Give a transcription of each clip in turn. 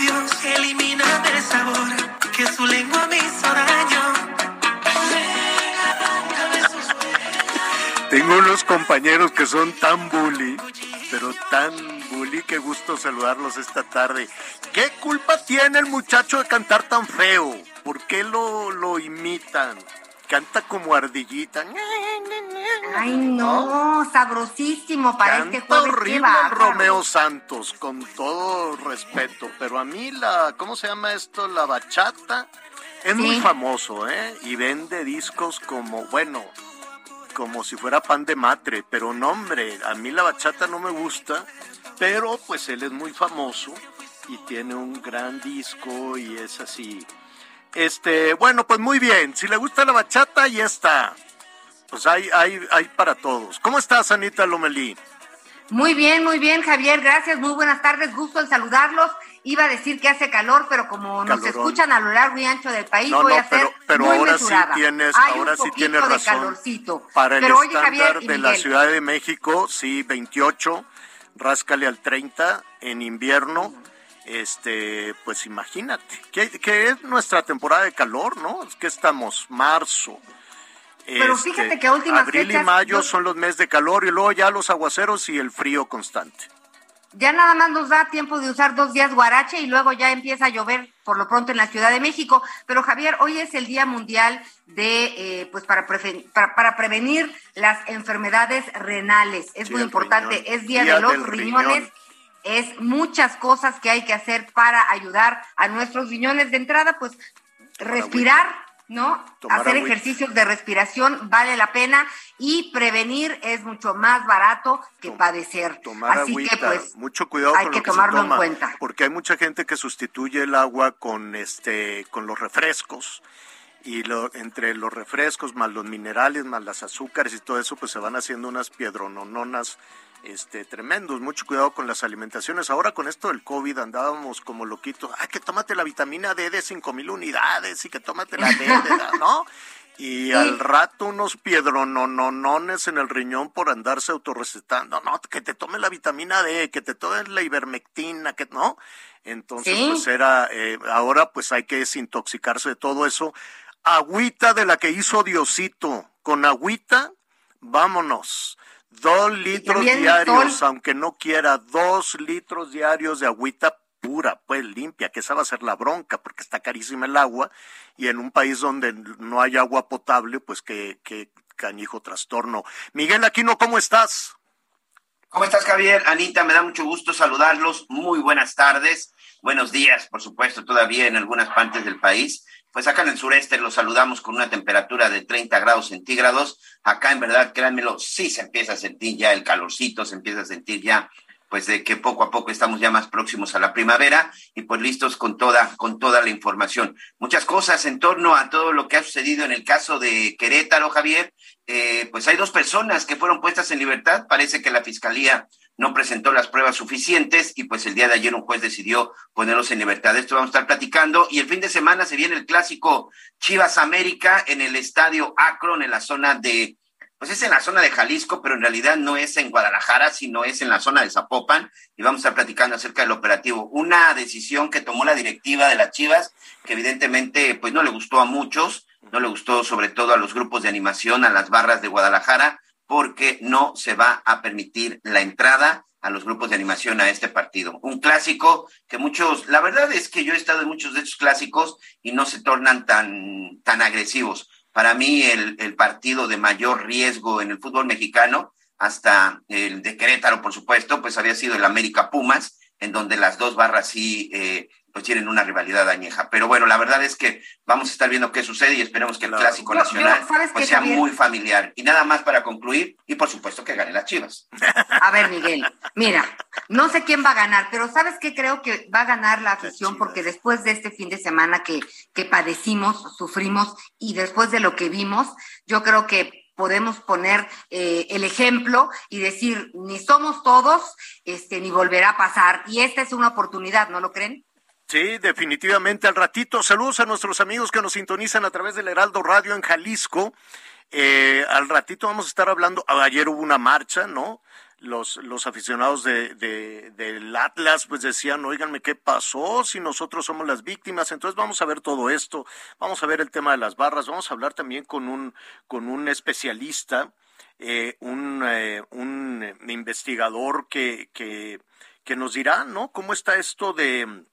Labios, elimina el sabor que su lengua me hizo. Tengo unos compañeros que son tan bully, pero tan bully que gusto saludarlos esta tarde. ¿Qué culpa tiene el muchacho de cantar tan feo? ¿Por qué lo, lo imitan? Canta como ardillita. Ay, no, sabrosísimo para Canta este jueves. horrible. Romeo Santos, con todo respeto. Pero a mí la, ¿cómo se llama esto? La bachata es muy famoso, ¿eh? Y vende discos como, bueno, como si fuera pan de matre. Pero no, hombre, a mí la bachata no me gusta. Pero pues él es muy famoso y tiene un gran disco y es así. Este, bueno, pues muy bien. Si le gusta la bachata, ya está. Pues hay, hay, hay para todos. ¿Cómo estás, Anita Lomelí? Muy bien, muy bien, Javier, gracias, muy buenas tardes, gusto en saludarlos. Iba a decir que hace calor, pero como nos escuchan a lo largo y ancho del país, No, voy no, a ser pero- pero muy ahora sí mesurada. tienes- Hay ahora un sí tienes de razón. calorcito. Para el pero oye, estándar Javier de la Ciudad de México, sí, 28, ráscale al 30 en invierno. Este, pues imagínate, que, que es nuestra temporada de calor, ¿no? Es que estamos marzo. Pero este, fíjate que a últimas Abril y mayo yo- son los meses de calor y luego ya los aguaceros y el frío constante. Ya nada más nos da tiempo de usar dos días guarache y luego ya empieza a llover por lo pronto en la Ciudad de México. Pero Javier, hoy es el Día Mundial de, eh, pues para, para, para prevenir las enfermedades renales. Es Sí, muy importante. riñón. Es Día, Día de los riñones. riñón. Es muchas cosas que hay que hacer para ayudar a nuestros riñones. De entrada, pues respirar, ¿no? Tomar Hacer agüita. ejercicios de respiración vale la pena y prevenir es mucho más barato que Tom- padecer. Tomar Así agüita, que pues mucho cuidado hay con que lo que tomarlo se en cuenta. porque hay mucha gente que sustituye el agua con este con los refrescos y lo, entre los refrescos más los minerales más las azúcares y todo eso pues se van haciendo unas piedronononas este tremendos, mucho cuidado con las alimentaciones. Ahora con esto del COVID andábamos como loquitos, ay que tómate la vitamina D de 5000 unidades y que tómate la D, de- ¿no? Y al rato unos piedronononones en el riñón por andarse autorrecetando. No, que te tome la vitamina D, que te tome la ivermectina, que no. Entonces, Sí. pues era, eh, ahora pues hay que desintoxicarse de todo eso. Agüita de la que hizo Diosito. Con agüita, vámonos. Dos litros diarios, sol. aunque no quiera, dos litros diarios de agüita pura, pues limpia, que esa va a ser la bronca, porque está carísima el agua, y en un país donde no hay agua potable, pues que, que cañijo trastorno. Miguel Aquino, ¿cómo estás? ¿Cómo estás, Javier? Anita, me da mucho gusto saludarlos. Muy buenas tardes. Buenos días, por supuesto, todavía en algunas partes del país. Pues acá en el sureste los saludamos con una temperatura de 30 grados centígrados. Acá, en verdad, créanmelo, sí se empieza a sentir ya el calorcito, se empieza a sentir ya, pues de que poco a poco estamos ya más próximos a la primavera y pues listos con toda, con toda la información. Muchas cosas en torno a todo lo que ha sucedido en el caso de Querétaro, Javier. Eh, pues hay dos personas que fueron puestas en libertad. Parece que la fiscalía no presentó las pruebas suficientes y pues el día de ayer un juez decidió ponerlos en libertad. De esto vamos a estar platicando y el fin de semana se viene el clásico Chivas América en el estadio Akron en la zona de pues es en la zona de Jalisco, pero en realidad no es en Guadalajara, sino es en la zona de Zapopan, y vamos a estar platicando acerca del operativo. Una decisión que tomó la directiva de las Chivas, que evidentemente pues no le gustó a muchos, no le gustó sobre todo a los grupos de animación, a las barras de Guadalajara, porque no se va a permitir la entrada a los grupos de animación a este partido. Un clásico que muchos, la verdad es que yo he estado en muchos de estos clásicos y no se tornan tan, tan agresivos. Para mí el, el partido de mayor riesgo en el fútbol mexicano, hasta el de Querétaro, por supuesto, pues había sido el América Pumas, en donde las dos barras sí eh, pues tienen una rivalidad añeja. Pero bueno, la verdad es que vamos a estar viendo qué sucede y esperemos que el clásico nacional pues sea muy familiar. Y nada más para concluir, y por supuesto que gane las Chivas. A ver, Miguel, mira, no sé quién va a ganar, pero ¿sabes qué? Creo que va a ganar la afición porque después de este fin de semana que, que padecimos, sufrimos y después de lo que vimos, yo creo que podemos poner eh, el ejemplo y decir, ni somos todos, este, ni volverá a pasar. Y esta es una oportunidad, ¿no lo creen? Sí, definitivamente. Al ratito, saludos a nuestros amigos que nos sintonizan a través del Heraldo Radio en Jalisco. Eh, al ratito vamos a estar hablando, ayer hubo una marcha, ¿no? Los, los aficionados de, de, del Atlas pues decían, oíganme, ¿qué pasó si nosotros somos las víctimas? Entonces vamos a ver todo esto, vamos a ver el tema de las barras, vamos a hablar también con un, con un especialista, eh, un, eh, un investigador que, que, que nos dirá, ¿no? ¿Cómo está esto de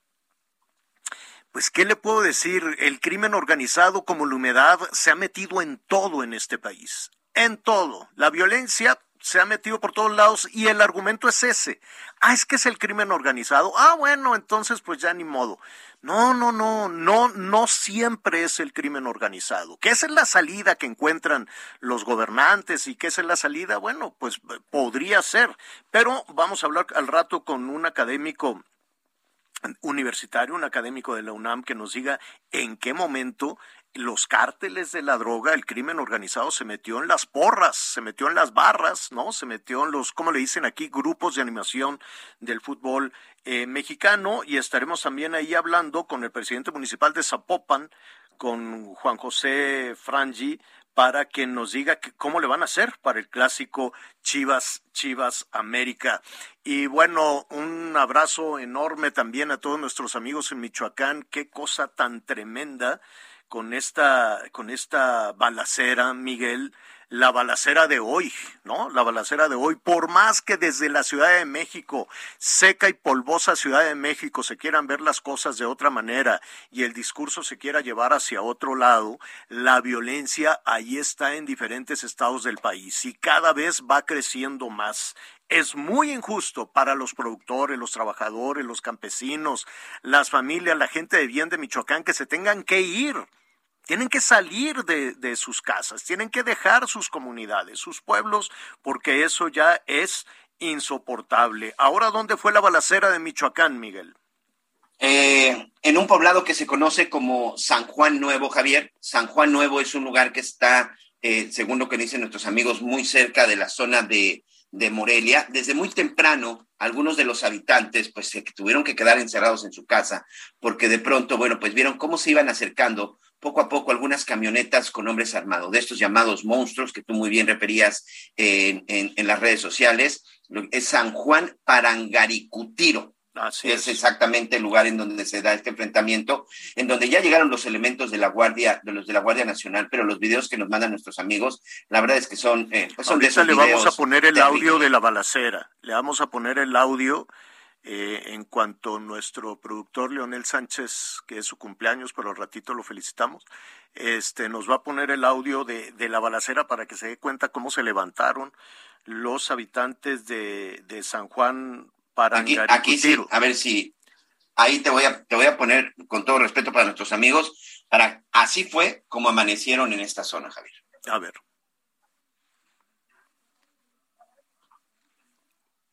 pues, ¿qué le puedo decir? El crimen organizado como la humedad se ha metido en todo en este país. En todo. La violencia se ha metido por todos lados y el argumento es ese. Ah, es que es el crimen organizado. Ah, bueno, entonces pues ya ni modo. No, no, no, no, no siempre es el crimen organizado. ¿Qué es la salida que encuentran los gobernantes y qué es la salida? Bueno, pues podría ser. Pero vamos a hablar al rato con un académico universitario, un académico de la UNAM, que nos diga en qué momento los cárteles de la droga, el crimen organizado se metió en las porras, se metió en las barras, ¿no? Se metió en los, como le dicen aquí, grupos de animación del fútbol eh, mexicano y estaremos también ahí hablando con el presidente municipal de Zapopan, con Juan José Frangi, para que nos diga cómo le van a hacer para el clásico Chivas Chivas América. Y bueno, un abrazo enorme también a todos nuestros amigos en Michoacán. Qué cosa tan tremenda con esta con esta balacera, Miguel la balacera de hoy, ¿no? La balacera de hoy, por más que desde la Ciudad de México, seca y polvosa Ciudad de México, se quieran ver las cosas de otra manera y el discurso se quiera llevar hacia otro lado, la violencia ahí está en diferentes estados del país y cada vez va creciendo más. Es muy injusto para los productores, los trabajadores, los campesinos, las familias, la gente de bien de Michoacán que se tengan que ir tienen que salir de, sus casas, tienen que dejar sus comunidades, sus pueblos, porque eso ya es insoportable. Ahora, ¿dónde fue la balacera de Michoacán, Miguel? Eh, en un poblado que se conoce como San Juan Nuevo, Javier. San Juan Nuevo es un lugar que está, eh, según lo que dicen nuestros amigos, muy cerca de la zona de, de Morelia. Desde muy temprano, algunos de los habitantes, pues, se tuvieron que quedar encerrados en su casa, porque de pronto, bueno, pues vieron cómo se iban acercando poco a poco algunas camionetas con hombres armados, de estos llamados monstruos que tú muy bien referías en, en, las redes sociales, es San Juan Parangaricutiro. Así es, exactamente el lugar en donde se da este enfrentamiento, en donde ya llegaron los elementos de la Guardia, de los de la Guardia Nacional, pero los videos que nos mandan nuestros amigos, la verdad es que son, eh, pues son de esos le vamos a poner el audio de la balacera, le vamos a poner el audio eh, en cuanto nuestro productor Leonel Sánchez, que es su cumpleaños, pero al ratito lo felicitamos, este, nos va a poner el audio de, de la balacera para que se dé cuenta cómo se levantaron los habitantes de, de San Juan para aquí, aquí sí, a ver si ahí te voy a te voy a poner con todo respeto para nuestros amigos para así fue como amanecieron en esta zona, Javier. A ver.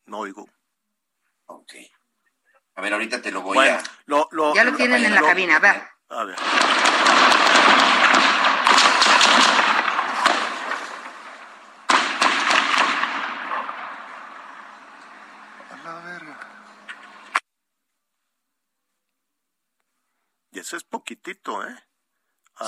No oigo. Ok. A ver, ahorita te lo voy a... ya lo, tienen en la cabina, ver. A ver. Y ese es poquitito, ¿eh?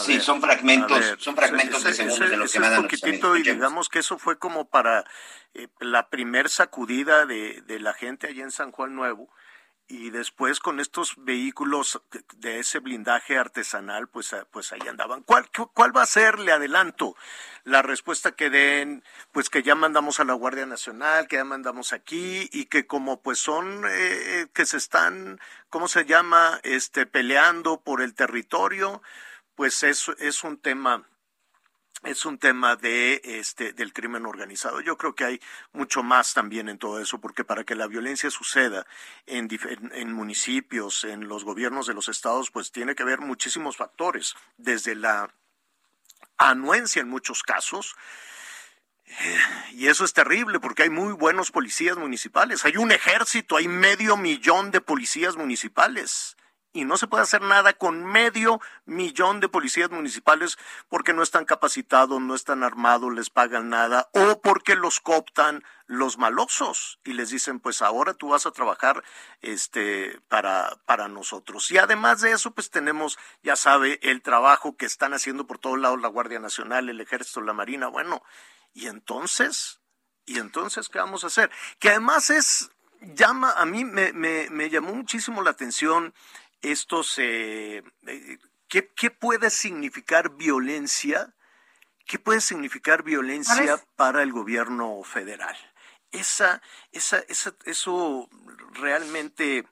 Sí, son fragmentos, son fragmentos de segundos de lo que dan poquitito y digamos que eso fue como para eh, la primer sacudida de, de, la gente allí en San Juan Nuevo y después con estos vehículos de ese blindaje artesanal, pues, ah, pues ahí andaban. ¿Cuál, ¿Cuál va a ser, le adelanto, la respuesta que den? Pues que ya mandamos a la Guardia Nacional, que ya mandamos aquí y que como pues son, eh, que se están, ¿cómo se llama?, este, peleando por el territorio, pues es, es un tema es un tema de este del crimen organizado. Yo creo que hay mucho más también en todo eso, porque para que la violencia suceda en, en, municipios, en los gobiernos de los estados, pues tiene que haber muchísimos factores, desde la anuencia en muchos casos. Y eso es terrible porque hay muy buenos policías municipales. Hay un ejército, hay medio millón de policías municipales y no se puede hacer nada con medio millón de policías municipales porque no están capacitados, no están armados, les pagan nada o porque los cooptan los malosos y les dicen pues ahora tú vas a trabajar este para para nosotros. Y además de eso pues tenemos ya sabe el trabajo que están haciendo por todos lados la Guardia Nacional, el Ejército, la Marina, bueno, y entonces y entonces qué vamos a hacer? Que además es llama a mí me, me, me llamó muchísimo la atención estos, eh, ¿qué, puede significar violencia? ¿Qué puede significar violencia para el gobierno federal? Esa, esa, esa, eso realmente,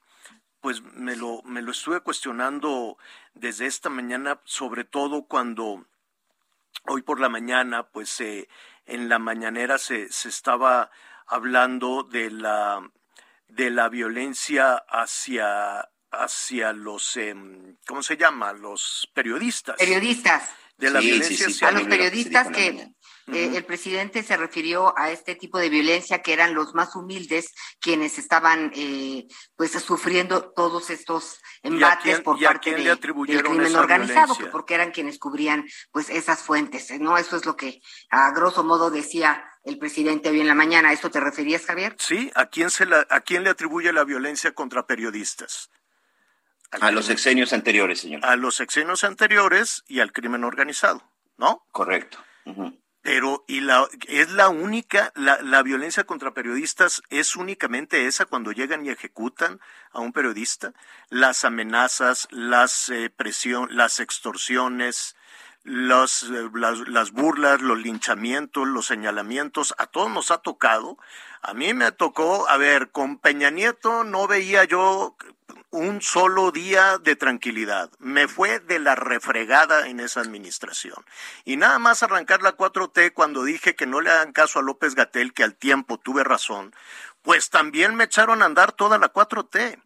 pues me lo, me lo estuve cuestionando desde esta mañana, sobre todo cuando hoy por la mañana, pues eh, en la mañanera se, se estaba hablando de la de la violencia hacia hacia los, em, ¿cómo se llama? Los periodistas. Periodistas. De la violencia A los periodistas que eh, el presidente se refirió a este tipo de violencia que eran los más humildes quienes estaban eh, pues sufriendo todos estos embates por parte de, del crimen organizado, porque eran quienes cubrían pues esas fuentes, ¿no? Eso es lo que a grosso modo decía el presidente hoy en la mañana. ¿A eso te referías, Javier? Sí, ¿a quién, se la, ¿a quién le atribuye la violencia contra periodistas? A los sexenios anteriores, señor. A los sexenios anteriores y al crimen organizado, ¿no? Correcto. Pero, y la, es la única, la, la, violencia contra periodistas es únicamente esa cuando llegan y ejecutan a un periodista. Las amenazas, las eh, presión, las extorsiones, las, eh, las, las, burlas, los linchamientos, los señalamientos, a todos nos ha tocado. A mí me tocó, a ver, con Peña Nieto no veía yo un solo día de tranquilidad. Me fue de la refregada en esa administración. Y nada más arrancar la 4T cuando dije que no le hagan caso a López Gatel, que al tiempo tuve razón, pues también me echaron a andar toda la 4T.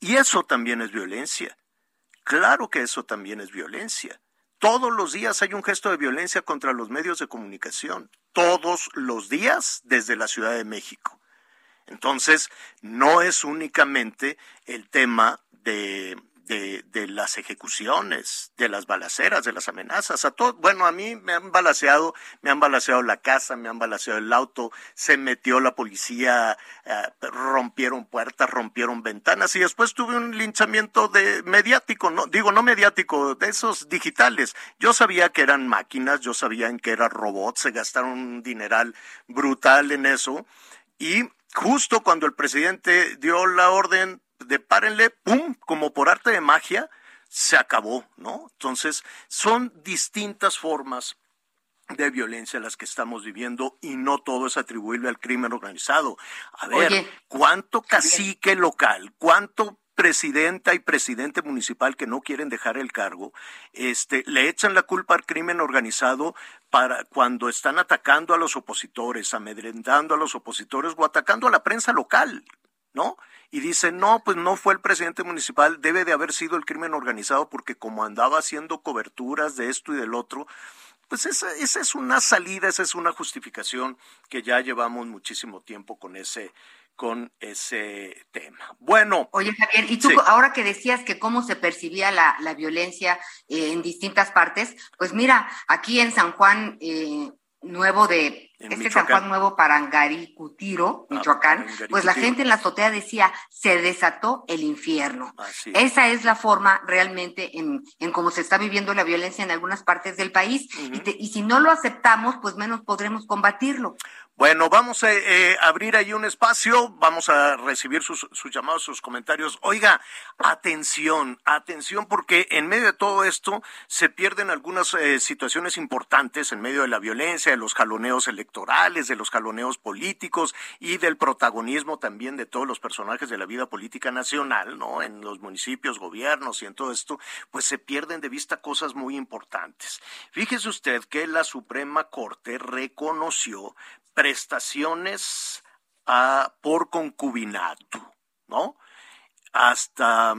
Y eso también es violencia. Claro que eso también es violencia. Todos los días hay un gesto de violencia contra los medios de comunicación. Todos los días desde la Ciudad de México. Entonces, no es únicamente el tema de de, de, las ejecuciones, de las balaceras, de las amenazas. A todo, bueno, a mí me han balaceado, me han balaceado la casa, me han balaceado el auto, se metió la policía, eh, rompieron puertas, rompieron ventanas y después tuve un linchamiento de mediático, no digo no mediático, de esos digitales. Yo sabía que eran máquinas, yo sabía que eran robots, se gastaron un dineral brutal en eso y justo cuando el presidente dio la orden de párenle, ¡pum!, como por arte de magia, se acabó, ¿no? Entonces, son distintas formas de violencia las que estamos viviendo y no todo es atribuible al crimen organizado. A ver, ¿cuánto cacique local, cuánto presidenta y presidente municipal que no quieren dejar el cargo, este, le echan la culpa al crimen organizado para cuando están atacando a los opositores, amedrentando a los opositores o atacando a la prensa local, ¿no? y dice, no, pues no fue el presidente municipal, debe de haber sido el crimen organizado porque como andaba haciendo coberturas de esto y del otro, pues esa, esa es una salida, esa es una justificación que ya llevamos muchísimo tiempo con ese con ese tema. Bueno. Oye, Javier, y tú ahora que decías que cómo se percibía la, la violencia eh, en distintas partes, pues mira, aquí en San Juan, eh, Nuevo de este San Juan Nuevo Parangaricutiro, ah, Michoacán, pues la gente en la azotea decía, se desató el infierno. Esa es la forma realmente en, en cómo se está viviendo la violencia en algunas partes del país y, y si no lo aceptamos, pues menos podremos combatirlo. Bueno, vamos a eh, abrir ahí un espacio, vamos a recibir sus, llamados, sus comentarios. Oiga, atención, atención, porque en medio de todo esto se pierden algunas eh, situaciones importantes en medio de la violencia, de los jaloneos electorales, de los jaloneos políticos y del protagonismo también de todos los personajes de la vida política nacional, ¿no? En los municipios, gobiernos y en todo esto, pues se pierden de vista cosas muy importantes. Fíjese usted que la Suprema Corte reconoció prestaciones a, por concubinato, ¿no? Hasta,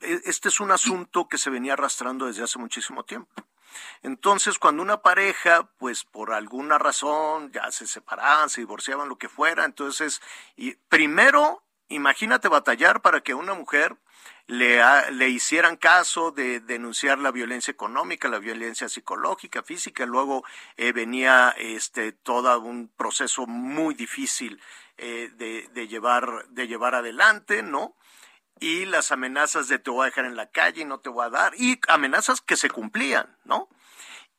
e, este es un asunto que se venía arrastrando desde hace muchísimo tiempo. Entonces, cuando una pareja, pues por alguna razón, ya se separaban, se divorciaban, lo que fuera, entonces, y primero, imagínate batallar para que una mujer le, le hicieran caso de denunciar la violencia económica, la violencia psicológica, física. Luego eh, venía este, todo un proceso muy difícil eh, de, de, llevar, de llevar adelante, ¿no? Y las amenazas de te voy a dejar en la calle y no te voy a dar, y amenazas que se cumplían, ¿no?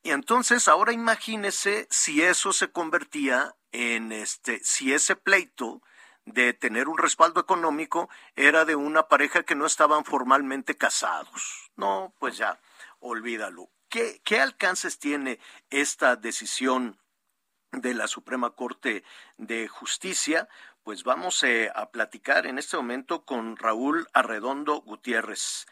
Y entonces ahora imagínese si eso se convertía en este, si ese pleito de tener un respaldo económico era de una pareja que no estaban formalmente casados. No, pues ya, olvídalo. ¿Qué, qué alcances tiene esta decisión de la Suprema Corte de Justicia? Pues vamos eh, a platicar en este momento con Raúl Arredondo Gutiérrez.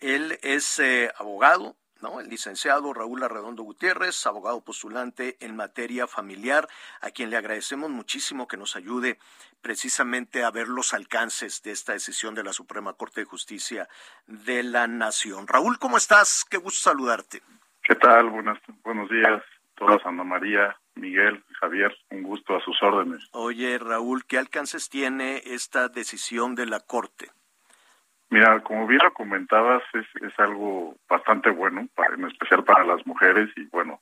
Él es eh, abogado, el licenciado Raúl Arredondo Gutiérrez, abogado postulante en materia familiar, a quien le agradecemos muchísimo que nos ayude precisamente a ver los alcances de esta decisión de la Suprema Corte de Justicia de la Nación. Raúl, ¿cómo estás? Qué gusto saludarte. ¿Qué tal? Buenas, buenos días, todos, Ana María, Miguel, Javier, un gusto a sus órdenes. Oye, Raúl, ¿qué alcances tiene esta decisión de la Corte? Mira, como bien lo comentabas, es, es algo bastante bueno, para, en especial para las mujeres y bueno,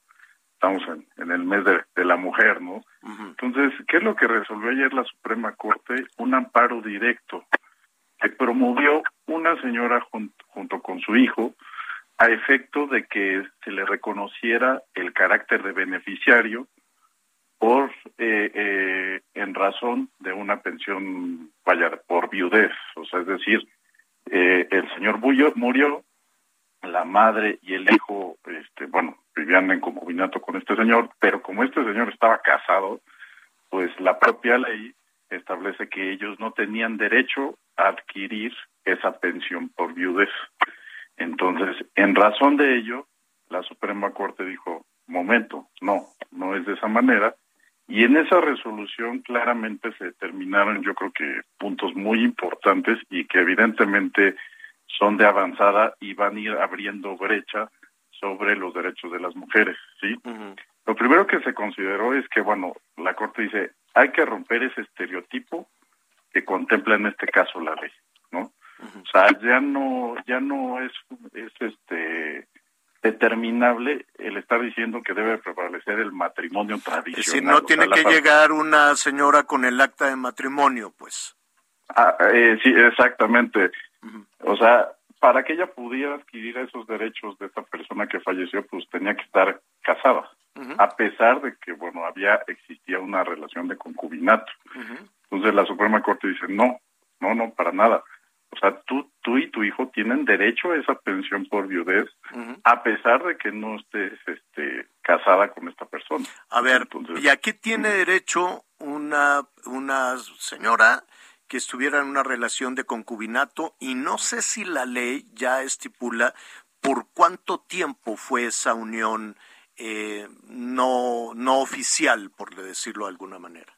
estamos en, en el mes de, la mujer, ¿no? Entonces, ¿qué es lo que resolvió ayer la Suprema Corte? Un amparo directo que promovió una señora junto con su hijo a efecto de que se le reconociera el carácter de beneficiario por eh, eh, en razón de una pensión vaya por viudez, o sea, es decir, eh, el señor Bullo murió, la madre y el hijo, este, bueno, vivían en concubinato con este señor, pero como este señor estaba casado, pues la propia ley establece que ellos no tenían derecho a adquirir esa pensión por viudez. Entonces, en razón de ello, la Suprema Corte dijo, momento, no, no es de esa manera, y en esa resolución claramente se determinaron, yo creo que puntos muy importantes y que evidentemente son de avanzada y van a ir abriendo brecha sobre los derechos de las mujeres, ¿sí? Lo primero que se consideró es que, bueno, la Corte dice, hay que romper ese estereotipo que contempla en este caso la ley, ¿no? O sea, ya no, ya no es, es este, determinable el estar diciendo que debe prevalecer el matrimonio tradicional. Decir, no tiene que llegar una señora con el acta de matrimonio, pues. Ah, eh, sí, exactamente. O sea, para que ella pudiera adquirir esos derechos de esta persona que falleció, pues tenía que estar casada, a pesar de que, bueno, había, existía una relación de concubinato. Entonces la Suprema Corte dice, no, no, no, para nada. O sea, tú, tú y tu hijo tienen derecho a esa pensión por viudez, a pesar de que no estés este, casada con esta persona. A ver, ¿y a qué tiene derecho una, una señora que estuviera en una relación de concubinato? Y no sé si la ley ya estipula por cuánto tiempo fue esa unión eh, no, no oficial, por decirlo de alguna manera.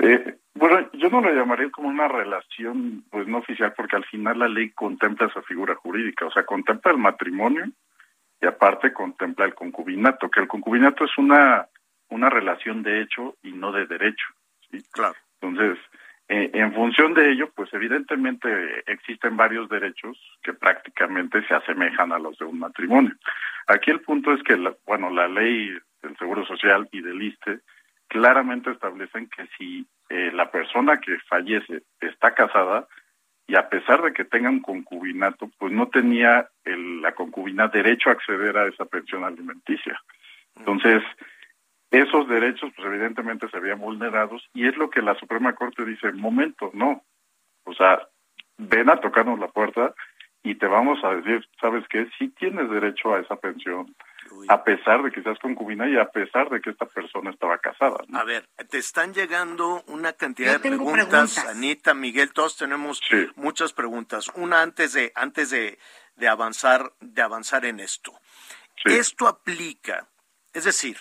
Eh, bueno, yo no lo llamaría como una relación, pues no oficial, porque al final la ley contempla esa figura jurídica, o sea, contempla el matrimonio y aparte contempla el concubinato, que el concubinato es una una relación de hecho y no de derecho, ¿sí? Claro. Entonces, eh, en función de ello, pues evidentemente existen varios derechos que prácticamente se asemejan a los de un matrimonio. Aquí el punto es que, la, bueno, la ley del Seguro Social y del ISTE claramente establecen que si eh, la persona que fallece está casada y a pesar de que tenga un concubinato, pues no tenía el, la concubina derecho a acceder a esa pensión alimenticia. Entonces, esos derechos, pues evidentemente se habían vulnerados y es lo que la Suprema Corte dice, momento, no. O sea, ven a tocarnos la puerta y te vamos a decir, ¿sabes qué? Sí tienes derecho a esa pensión, a pesar de que seas concubina y a pesar de que esta persona estaba casada. A ver, te están llegando una cantidad de preguntas, Anita, Miguel, todos tenemos muchas preguntas. Una antes de antes de, de avanzar de avanzar en esto. Esto aplica, es decir,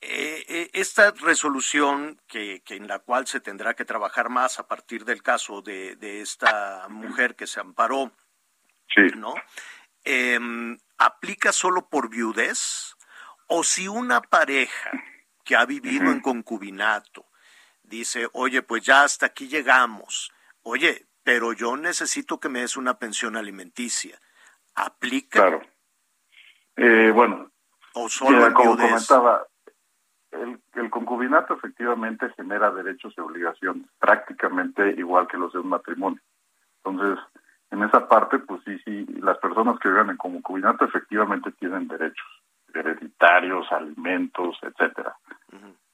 eh, eh, esta resolución que, que, en la cual se tendrá que trabajar más a partir del caso de, de esta mujer que se amparó, ¿no? Em, ¿Aplica solo por viudez? ¿O si una pareja que ha vivido en concubinato dice, oye, pues ya hasta aquí llegamos, oye, pero yo necesito que me des una pensión alimenticia, ¿aplica? Claro. Eh, bueno, o solo como comentaba, el, concubinato efectivamente genera derechos y obligaciones, prácticamente igual que los de un matrimonio. Entonces, en esa parte, pues sí, sí, las personas que viven en concubinato efectivamente tienen derechos hereditarios, alimentos, etcétera.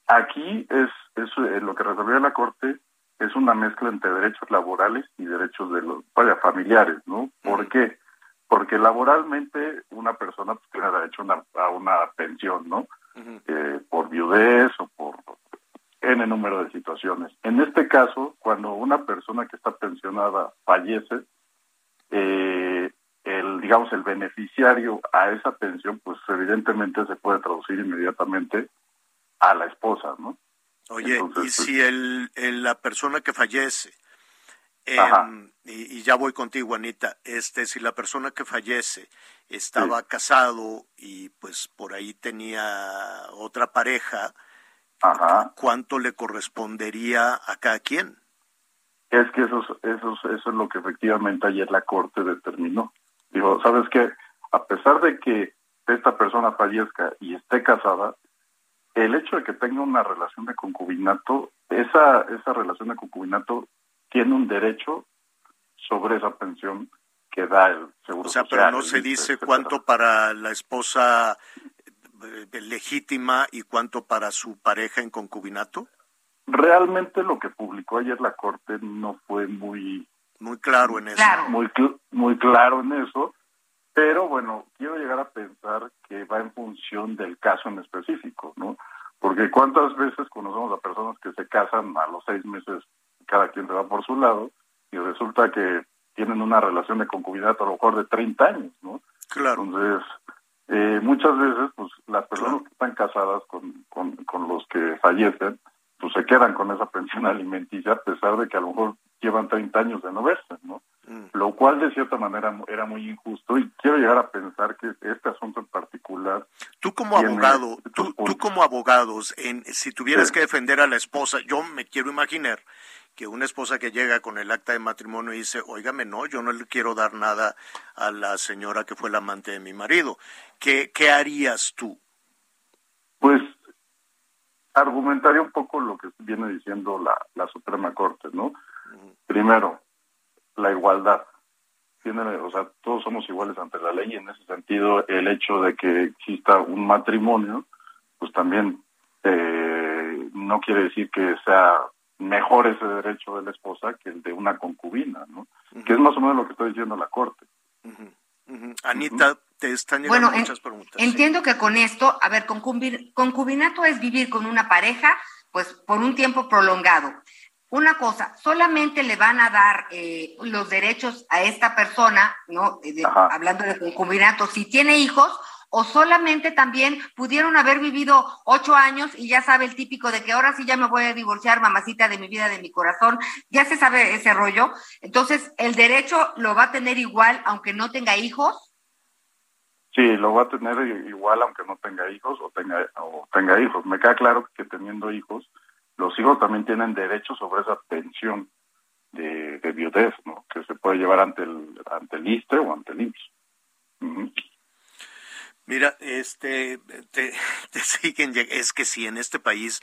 Aquí es, es eh, lo que resolvió la Corte es una mezcla entre derechos laborales y derechos de los vaya, familiares, ¿no? ¿Por qué? Porque laboralmente una persona pues, tiene derecho a una pensión, ¿no? Eh, por viudez o por N número de situaciones. En este caso, cuando una persona que está pensionada fallece, eh, el digamos el beneficiario a esa pensión, pues evidentemente se puede traducir inmediatamente a la esposa, ¿no? Oye, y pues, si el, la persona que fallece, y, y, ya voy contigo, Anita, este, si la persona que fallece estaba casado y pues por ahí tenía otra pareja, ¿cuánto le correspondería a cada quien? Es que eso, eso, eso es lo que efectivamente ayer la Corte determinó. Digo, ¿sabes qué? A pesar de que esta persona fallezca y esté casada, el hecho de que tenga una relación de concubinato, esa, esa relación de concubinato tiene un derecho sobre esa pensión que da el seguro. O sea, pero no se dice cuánto para la esposa eh, legítima y cuánto para su pareja en concubinato. Realmente lo que publicó ayer la Corte no fue muy muy claro en eso. Muy muy claro en eso, pero bueno, quiero llegar a pensar que va en función del caso en específico, ¿no? Porque cuántas veces conocemos a personas que se casan a los seis meses, cada quien se va por su lado, y resulta que tienen una relación de concubinato a lo mejor de 30 años, ¿no? Claro. Entonces, eh, muchas veces, pues las personas que están casadas con, con, con los que fallecen, pues se quedan con esa pensión alimenticia a pesar de que a lo mejor llevan 30 años de no verse, ¿no? Mm. Lo cual de cierta manera era muy injusto y quiero llegar a pensar que este asunto en particular... Tú como abogado, tú, tú, como abogados, en, si tuvieras que defender a la esposa, yo me quiero imaginar que una esposa que llega con el acta de matrimonio y dice, óigame, no, yo no le quiero dar nada a la señora que fue la amante de mi marido. ¿Qué, qué harías tú? Pues argumentaría un poco lo que viene diciendo la, la Suprema Corte, ¿no? Primero, la igualdad. Tiene, o sea, todos somos iguales ante la ley y en ese sentido el hecho de que exista un matrimonio, pues también eh, no quiere decir que sea mejor ese derecho de la esposa que el de una concubina, ¿no? Que es más o menos lo que está diciendo la Corte. Anita, te están llegando muchas preguntas. Entiendo que con esto, a ver, concubinato es vivir con una pareja, pues por un tiempo prolongado. Una cosa, solamente le van a dar eh, los derechos a esta persona, ¿no? Eh, hablando de concubinato, si tiene hijos, o solamente también pudieron haber vivido ocho años y ya sabe el típico de que ahora sí ya me voy a divorciar, mamacita de mi vida, de mi corazón, ya se sabe ese rollo. Entonces, ¿el derecho lo va a tener igual aunque no tenga hijos? Sí, lo va a tener igual aunque no tenga hijos o tenga, o tenga hijos. Me queda claro que teniendo hijos, los hijos también tienen derecho sobre esa pensión de, de viudez, ¿no? Que se puede llevar ante el, ante el ISTE o ante el IMSS. Mira, este, te, te siguen, es que sí, en este país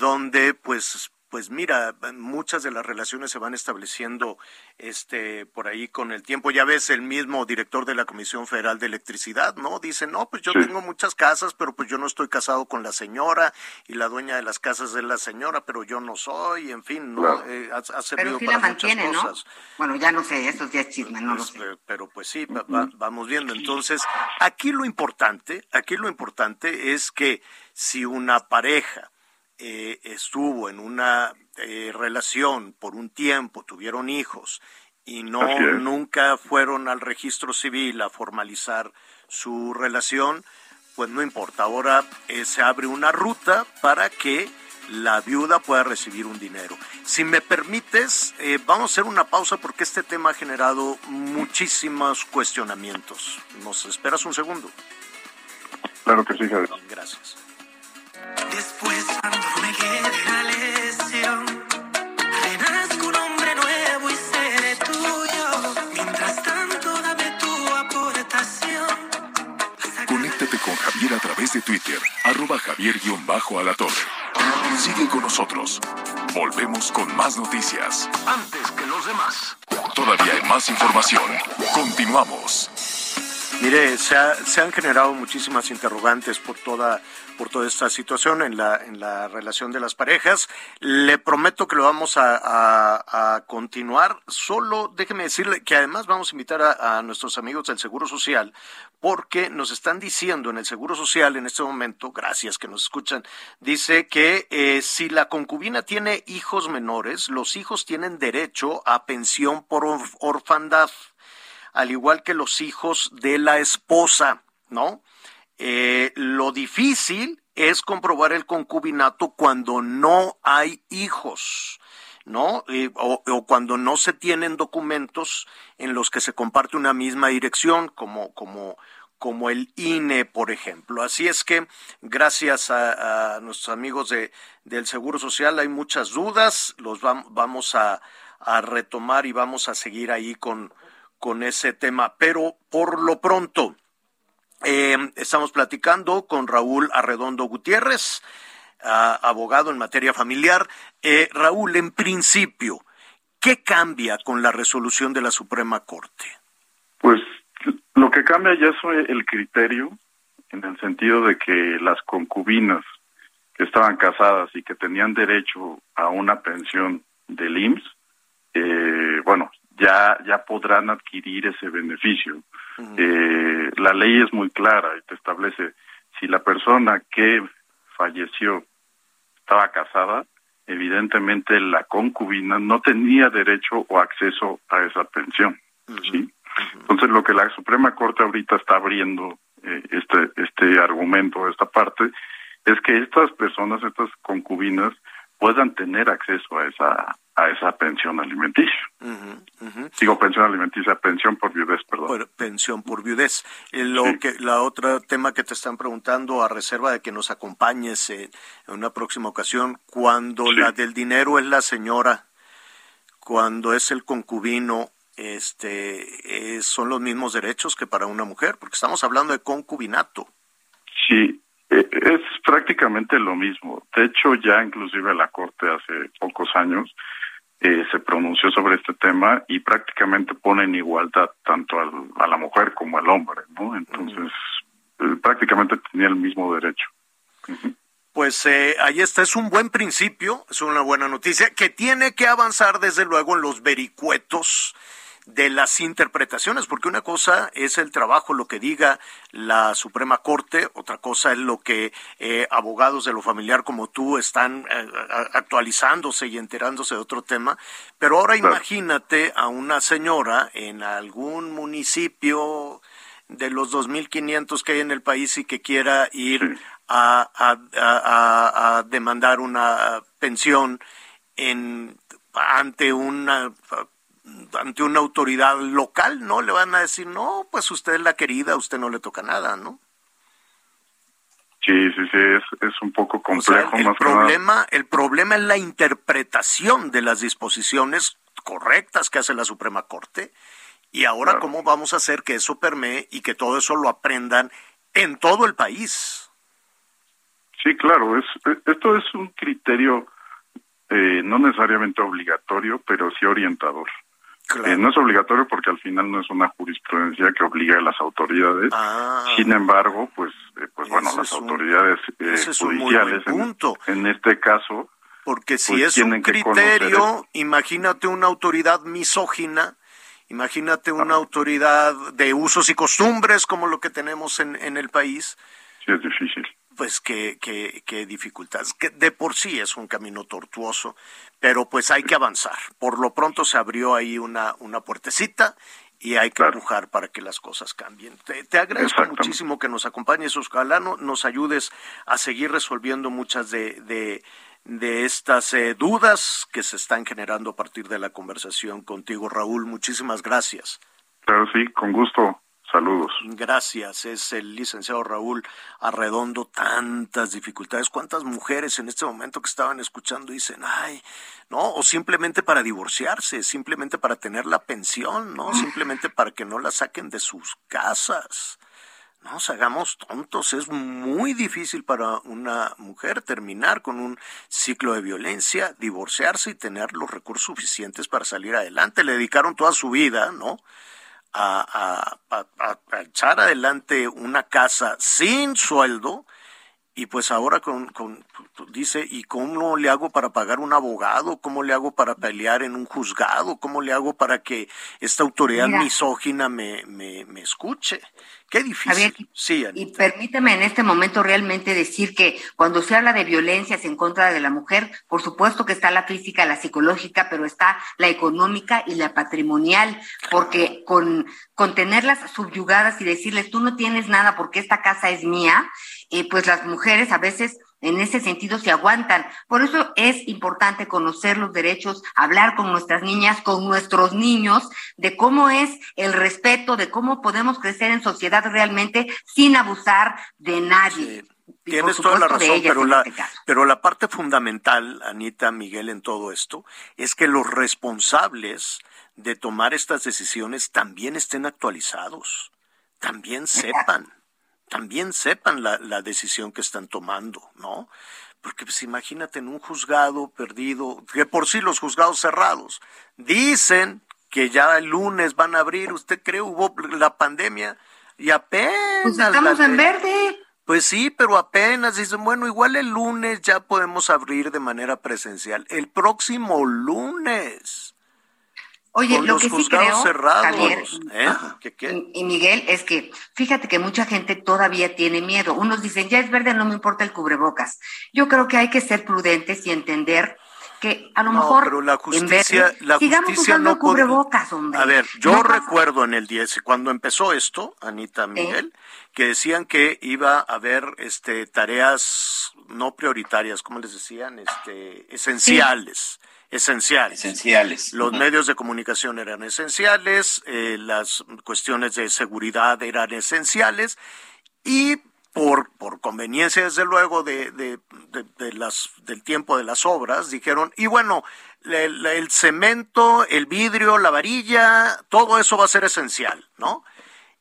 donde pues pues mira, muchas de las relaciones se van estableciendo este por ahí con el tiempo. Ya ves el mismo director de la Comisión Federal de Electricidad, ¿no? Dice, "No, pues yo tengo muchas casas, pero pues yo no estoy casado con la señora y la dueña de las casas es la señora, pero yo no soy." En fin, ¿no? Eh, ha, ha, servido pero sí para la mantiene, muchas cosas. ¿no? Bueno, ya no sé, estos días chismes, no pues, lo sé. Pero pues sí, va, va, vamos viendo. Entonces, aquí lo importante, aquí lo importante es que si una pareja eh, estuvo en una eh, relación por un tiempo, tuvieron hijos y no nunca fueron al registro civil a formalizar su relación, pues no importa. Ahora eh, se abre una ruta para que la viuda pueda recibir un dinero. Si me permites, eh, vamos a hacer una pausa porque este tema ha generado muchísimos cuestionamientos. ¿Nos esperas un segundo? Claro que sí, Javier. Gracias. Twitter, arroba javier-alatorre. Sigue con nosotros. Volvemos con más noticias. Antes que los demás. Todavía hay más información. Continuamos. Mire, se, ha, se, han generado muchísimas interrogantes por toda por toda esta situación en la en la relación de las parejas. Le prometo que lo vamos a, a, continuar. Solo déjeme decirle que además vamos a invitar a, a, nuestros amigos del Seguro Social porque nos están diciendo en el Seguro Social en este momento, gracias que nos escuchan, dice que eh, si la concubina tiene hijos menores, los hijos tienen derecho a pensión por orfandad al igual que los hijos de la esposa, ¿no? Eh, lo difícil es comprobar el concubinato cuando no hay hijos, ¿no? Eh, o, cuando no se tienen documentos en los que se comparte una misma dirección, como, como, como el INE, por ejemplo. Así es que, gracias a, nuestros amigos de, del Seguro Social, hay muchas dudas, los vam, vamos a, a retomar y vamos a seguir ahí con, con ese tema. Pero por lo pronto, eh, estamos platicando con Raúl Arredondo Gutiérrez, abogado en materia familiar. Eh, Raúl, en principio, ¿qué cambia con la resolución de la Suprema Corte? Pues lo que cambia ya es el criterio, en el sentido de que las concubinas que estaban casadas y que tenían derecho a una pensión del IMSS, eh, bueno, ya ya podrán adquirir ese beneficio. Uh -huh. eh, la ley es muy clara y te establece si la persona que falleció estaba casada, evidentemente la concubina no tenía derecho o acceso a esa pensión. Uh -huh. ¿sí? Entonces lo que la Suprema Corte ahorita está abriendo eh, este este argumento, esta parte, es que estas personas, estas concubinas, puedan tener acceso a esa a esa pensión alimenticia. Uh -huh, uh -huh. Digo pensión alimenticia, pensión por viudez, perdón. Pensión por viudez. Eh, lo sí. que la otra tema que te están preguntando a reserva de que nos acompañes en, en una próxima ocasión cuando sí. la del dinero es la señora, cuando es el concubino, este, eh, son los mismos derechos que para una mujer, porque estamos hablando de concubinato. Sí, es prácticamente lo mismo. De hecho, ya inclusive la Corte hace pocos años eh, se pronunció sobre este tema y prácticamente pone en igualdad tanto al, a la mujer como al hombre, ¿no? Entonces, eh, prácticamente tenía el mismo derecho. Pues eh, ahí está, es un buen principio, es una buena noticia, que tiene que avanzar desde luego en los vericuetos de las interpretaciones, porque una cosa es el trabajo, lo que diga la Suprema Corte, otra cosa es lo que eh, abogados de lo familiar como tú están eh, actualizándose y enterándose de otro tema, pero ahora claro. imagínate a una señora en algún municipio de los 2.500 que hay en el país y que quiera ir sí. a, a, a, a demandar una pensión en ante una ante una autoridad local, ¿no? Le van a decir, no, pues usted es la querida, a usted no le toca nada, ¿no? Sí, sí, sí, es, es un poco complejo. O sea, el, más problema, el problema es la interpretación de las disposiciones correctas que hace la Suprema Corte y ahora claro. cómo vamos a hacer que eso permee y que todo eso lo aprendan en todo el país. Sí, claro, es, esto es un criterio eh, no necesariamente obligatorio, pero sí orientador. Eh, no es obligatorio porque al final no es una jurisprudencia que obliga a las autoridades. Ah. Sin embargo, pues, eh, pues bueno, las autoridades judiciales en, este caso. Porque si pues, es un criterio, imagínate una autoridad misógina, imagínate una ah. autoridad de usos y costumbres como lo que tenemos en, en el país. Sí, es difícil pues qué, qué, dificultades. Que de por sí es un camino tortuoso, pero pues hay que avanzar. Por lo pronto se abrió ahí una, una puertecita y hay que empujar para que las cosas cambien. Te, agradezco muchísimo que nos acompañes, ojalá nos ayudes a seguir resolviendo muchas de, de, de estas eh, dudas que se están generando a partir de la conversación contigo, Raúl. Muchísimas gracias. Pero sí, con gusto. Saludos. Gracias. Es el licenciado Raúl Arredondo. Tantas dificultades. ¿Cuántas mujeres en este momento que estaban escuchando dicen, ay, no? O simplemente para divorciarse, simplemente para tener la pensión, ¿no? Simplemente para que no la saquen de sus casas. No nos hagamos tontos. Es muy difícil para una mujer terminar con un ciclo de violencia, divorciarse y tener los recursos suficientes para salir adelante. Le dedicaron toda su vida, ¿no? A, echar adelante una casa sin sueldo y pues ahora con, con, dice, ¿y cómo le hago para pagar un abogado? ¿Cómo le hago para pelear en un juzgado? ¿Cómo le hago para que esta autoridad misógina me, me, me escuche? Qué difícil. sí, y permíteme en este momento realmente decir que cuando se habla de violencias en contra de la mujer, por supuesto que está la física, la psicológica, pero está la económica y la patrimonial, porque con, con tenerlas subyugadas y decirles, tú no tienes nada porque esta casa es mía, eh, pues las mujeres a veces en ese sentido se aguantan. Por eso es importante conocer los derechos, hablar con nuestras niñas, con nuestros niños, de cómo es el respeto, de cómo podemos crecer en sociedad realmente sin abusar de nadie. Tienes toda la razón, pero la, este pero la parte fundamental, Anita, Miguel, en todo esto, es que los responsables de tomar estas decisiones también estén actualizados, también sepan también sepan la, la decisión que están tomando, ¿no? Porque pues imagínate en un juzgado perdido, que por sí los juzgados cerrados, dicen que ya el lunes van a abrir, ¿usted cree hubo la pandemia? Y apenas... Pues estamos en verde. Pues sí, pero apenas dicen, bueno, igual el lunes ya podemos abrir de manera presencial. El próximo lunes. Oye, lo que sí creo, Javier, ¿eh? Y, Miguel, es que fíjate que mucha gente todavía tiene miedo. Unos dicen, ya es verde, no me importa el cubrebocas. Yo creo que hay que ser prudentes y entender que a lo mejor pero la justicia, la sigamos justicia usando cubrebocas, hombre. A ver, yo recuerdo en el 10, cuando empezó esto, Anita Miguel, que decían que iba a haber este tareas no prioritarias, ¿cómo les decían? Este esenciales esenciales. Esenciales. Los medios de comunicación eran esenciales, eh, las cuestiones de seguridad eran esenciales y por, por conveniencia, desde luego, de, de, de, las, del tiempo de las obras, dijeron, y bueno, el, el, cemento, el vidrio, la varilla, todo eso va a ser esencial, ¿no?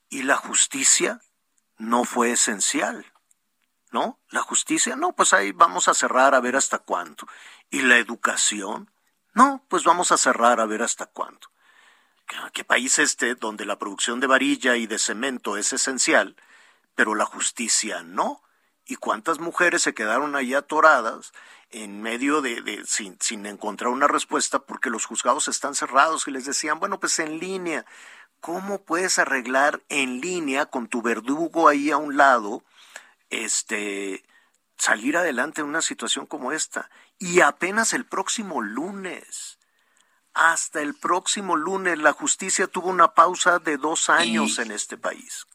Y la justicia no fue esencial, ¿no? La justicia, no, pues ahí vamos a cerrar a ver hasta cuándo. Y la educación, no, pues vamos a cerrar a ver hasta cuándo. ¿Qué país este donde la producción de varilla y de cemento es esencial, pero la justicia no? ¿Y cuántas mujeres se quedaron ahí atoradas en medio de, de sin, sin encontrar una respuesta porque los juzgados están cerrados y les decían, bueno, pues en línea, ¿cómo puedes arreglar en línea con tu verdugo ahí a un lado, este, salir adelante en una situación como esta? Y apenas el próximo lunes. Hasta el próximo lunes la justicia tuvo una pausa de dos años en este país.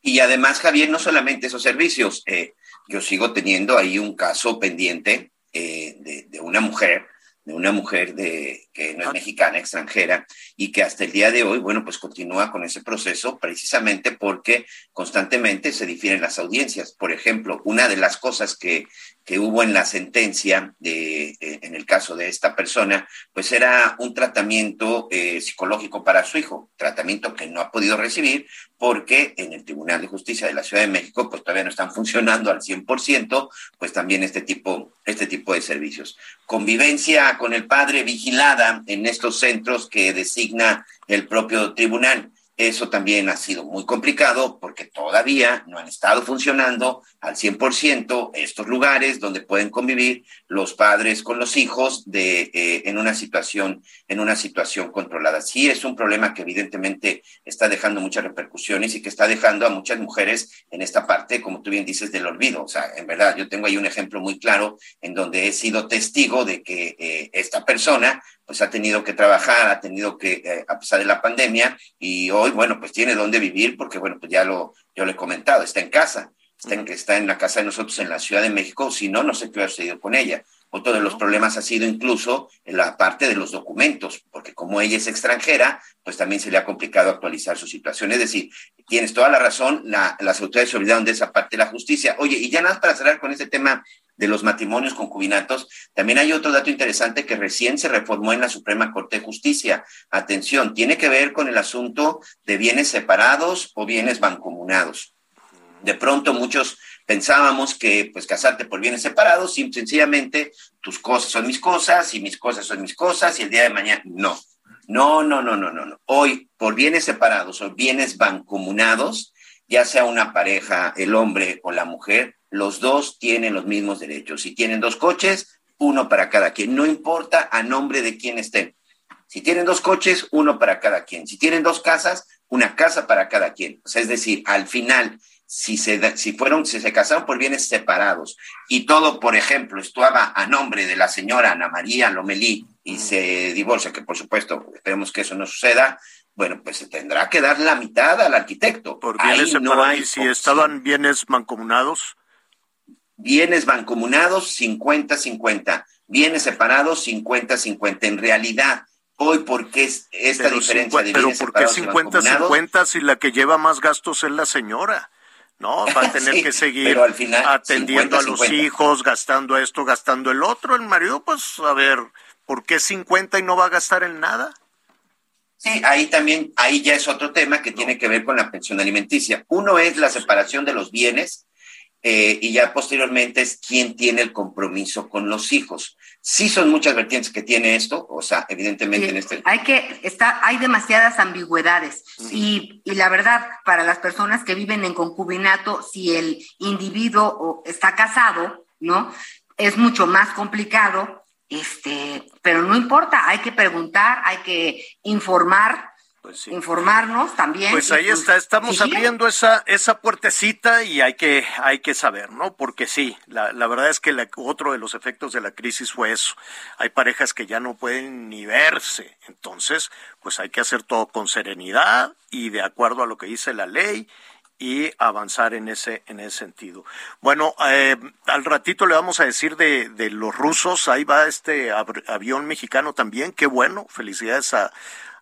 Y además, Javier, no solamente esos servicios. Eh, yo sigo teniendo ahí un caso pendiente eh, de, de, una mujer de una mujer de, que no es ah. mexicana, extranjera, y que hasta el día de hoy, bueno, pues continúa con ese proceso precisamente porque constantemente se difieren las audiencias. Por ejemplo, una de las cosas que, que hubo en la sentencia de, en el caso de esta persona, pues era un tratamiento eh, psicológico para su hijo, tratamiento que no ha podido recibir porque en el Tribunal de Justicia de la Ciudad de México pues todavía no están funcionando al 100%, pues también este tipo, este tipo de servicios. Convivencia con el padre vigilada en estos centros que designa el propio tribunal. Eso también ha sido muy complicado porque todavía no han estado funcionando al 100% estos lugares donde pueden convivir los padres con los hijos de, eh, en, una situación, en una situación controlada. Sí es un problema que evidentemente está dejando muchas repercusiones y que está dejando a muchas mujeres en esta parte, como tú bien dices, del olvido. O sea, en verdad, yo tengo ahí un ejemplo muy claro en donde he sido testigo de que eh, esta persona pues ha tenido que trabajar, ha tenido que, eh, a pesar de la pandemia, y hoy, bueno, pues tiene dónde vivir, porque, bueno, pues ya lo, yo le he comentado, está en casa, está en, está en la casa de nosotros en la Ciudad de México, si no, no sé qué hubiera sucedido con ella. Otro de los problemas ha sido incluso en la parte de los documentos, porque como ella es extranjera, pues también se le ha complicado actualizar su situación. Es decir, tienes toda la razón, la, las autoridades se olvidaron de esa parte de la justicia. Oye, y ya nada más para cerrar con este tema de los matrimonios concubinatos, también hay otro dato interesante que recién se reformó en la Suprema Corte de Justicia. Atención, tiene que ver con el asunto de bienes separados o bienes mancomunados. De pronto muchos pensábamos que pues casarte por bienes separados, sencillamente tus cosas son mis cosas y mis cosas son mis cosas y el día de mañana no. No, no, no, no, no. Hoy por bienes separados o bienes mancomunados, ya sea una pareja, el hombre o la mujer, los dos tienen los mismos derechos. Si tienen dos coches, uno para cada quien, no importa a nombre de quién estén. Si tienen dos coches, uno para cada quien. Si tienen dos casas, una casa para cada quien. O sea, es decir, al final, si se, si fueron, si se casaron por bienes separados y todo, por ejemplo, estaba a nombre de la señora Ana María Lomelí y se divorcia, que por supuesto esperemos que eso no suceda, bueno, pues se tendrá que dar la mitad al arquitecto. Por bienes separados, no hay, si estaban bienes mancomunados bienes mancomunados 50-50, bienes separados 50-50. En realidad, hoy, ¿por qué es esta diferencia de bienes Pero ¿por qué 50-50 si la que lleva más gastos es la señora? ¿no? Va a tener que seguir atendiendo a los hijos, gastando esto, gastando el otro. El marido, pues, a ver, ¿por qué 50 y no va a gastar en nada? Sí, ahí también, ahí ya es otro tema que tiene que ver con la pensión alimenticia. Uno es la separación de los bienes eh, y ya posteriormente es quién tiene el compromiso con los hijos. Sí son muchas vertientes que tiene esto, o sea, evidentemente en este... Hay que, está, hay demasiadas ambigüedades y, y, la verdad, para las personas que viven en concubinato, si el individuo está casado, ¿no? Es mucho más complicado, este, pero no importa, hay que preguntar, hay que informar, pues informarnos también. Pues ahí está, estamos abriendo esa esa puertecita y hay que hay que saber, ¿no? Porque sí, la, la verdad es que otro de los efectos de la crisis fue eso. Hay parejas que ya no pueden ni verse, entonces, pues hay que hacer todo con serenidad y de acuerdo a lo que dice la ley y avanzar en ese en ese sentido. Bueno, eh, al ratito le vamos a decir de, de los rusos, ahí va este avión mexicano también, qué bueno, felicidades a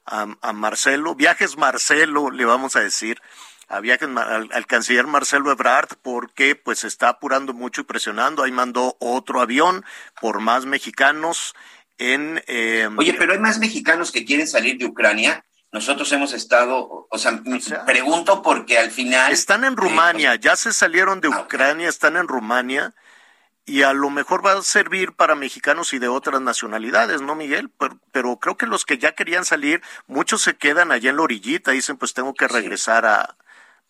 a, Marcelo, viajes Marcelo, le vamos a decir, a viajes al, canciller Marcelo Ebrard, porque pues está apurando mucho y presionando. Ahí mandó otro avión por más mexicanos en... Em, Oye, pero hay más mexicanos que quieren salir de Ucrania. Nosotros hemos estado, o sea, pregunto porque al final... Están en eh, Rumania, ya se salieron de ah, Ucrania, están en Rumania y a lo mejor va a servir para mexicanos y de otras nacionalidades, ¿no, Miguel? Pero, creo que los que ya querían salir, muchos se quedan allá en la orillita, dicen, pues tengo que regresar a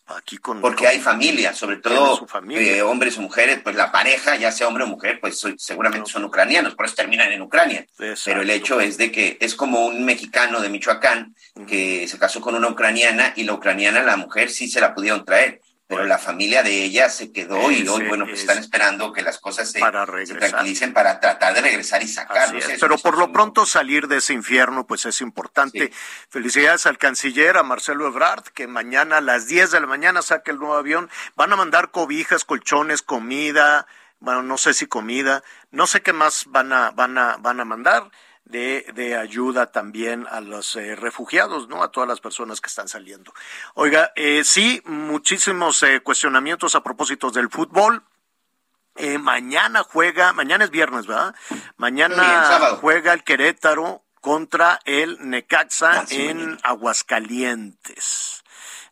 aquí con... Porque hay familia, sobre todo eh, hombres o mujeres, pues la pareja, ya sea hombre o mujer, pues seguramente son ucranianos, por eso terminan en Ucrania. Pero el hecho es de que es como un mexicano de Michoacán que se casó con una ucraniana y la ucraniana, la mujer sí se la pudieron traer pero la familia de ella se quedó y hoy, bueno, pues están esperando que las cosas se, tranquilicen para tratar de regresar y sacarlos. pero por lo pronto salir de ese infierno, pues es importante. Felicidades al canciller, a Marcelo Ebrard, que mañana a las 10 de la mañana saque el nuevo avión. Van a mandar cobijas, colchones, comida, bueno, no sé si comida, no sé qué más van a, van a, van a mandar de, de ayuda también a los eh, refugiados, ¿no? A todas las personas que están saliendo. Oiga, eh, sí, muchísimos eh, cuestionamientos a propósito del fútbol. Eh, mañana juega, mañana es viernes, ¿verdad? Mañana juega el Querétaro contra el Necaxa ah, en Aguascalientes.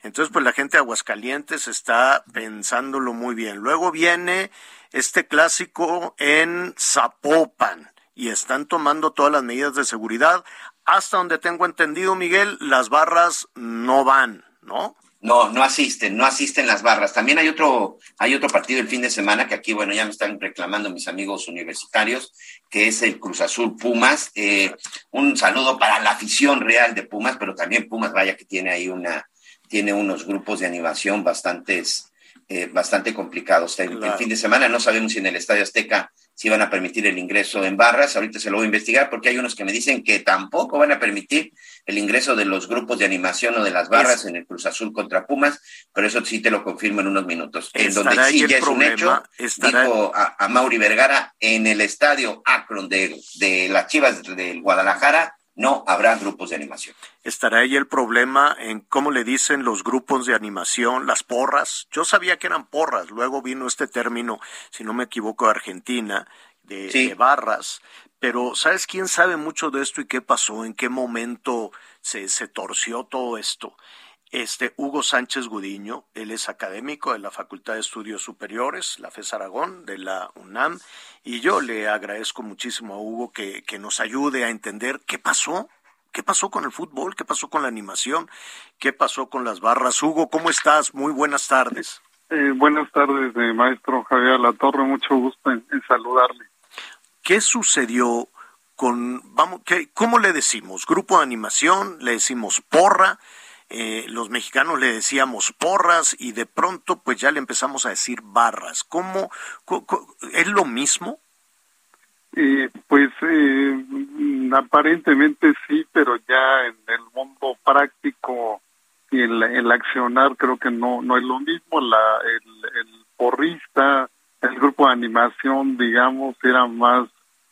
Entonces, pues la gente de Aguascalientes está pensándolo muy bien. Luego viene este clásico en Zapopan y están tomando todas las medidas de seguridad. Hasta donde tengo entendido, Miguel, las barras no van, ¿no? No, no asisten, no asisten las barras. También hay otro, hay otro partido el fin de semana que aquí, bueno, ya me están reclamando mis amigos universitarios, que es el Cruz Azul Pumas. Eh, un saludo para la afición real de Pumas, pero también Pumas, vaya que tiene ahí una, tiene unos grupos de animación bastantes, eh, bastante complicados. El, el, fin de semana no sabemos si en el Estadio Azteca si van a permitir el ingreso en barras. Ahorita se lo voy a investigar porque hay unos que me dicen que tampoco van a permitir el ingreso de los grupos de animación o de las barras en el Cruz Azul contra Pumas, pero eso sí te lo confirmo en unos minutos. En donde sí ya es un hecho, dijo a, Mauri Vergara en el estadio Akron de, de las Chivas del Guadalajara, no habrá grupos de animación. ¿Estará ahí el problema en cómo le dicen los grupos de animación, las porras? Yo sabía que eran porras, luego vino este término, si no me equivoco, de Argentina, de, barras, pero ¿sabes quién sabe mucho de esto y qué pasó? ¿En qué momento se, se torció todo esto? Este Hugo Sánchez Gudiño, él es académico de la Facultad de Estudios Superiores, la FES Aragón, de la UNAM, y yo le agradezco muchísimo a Hugo que, que nos ayude a entender qué pasó, qué pasó con el fútbol, qué pasó con la animación, qué pasó con las barras. Hugo, ¿cómo estás? Muy buenas tardes. Eh, buenas tardes, eh, maestro Javier Latorre, mucho gusto en, saludarle. ¿Qué sucedió con, vamos, qué, cómo le decimos? ¿Grupo de animación? ¿Le decimos porra? Eh, los mexicanos le decíamos porras y de pronto pues ya le empezamos a decir barras. ¿Cómo, es lo mismo? Eh, pues eh, aparentemente sí, pero ya en el mundo práctico y en el accionar creo que no no es lo mismo. La, el, el porrista, el grupo de animación, digamos, era más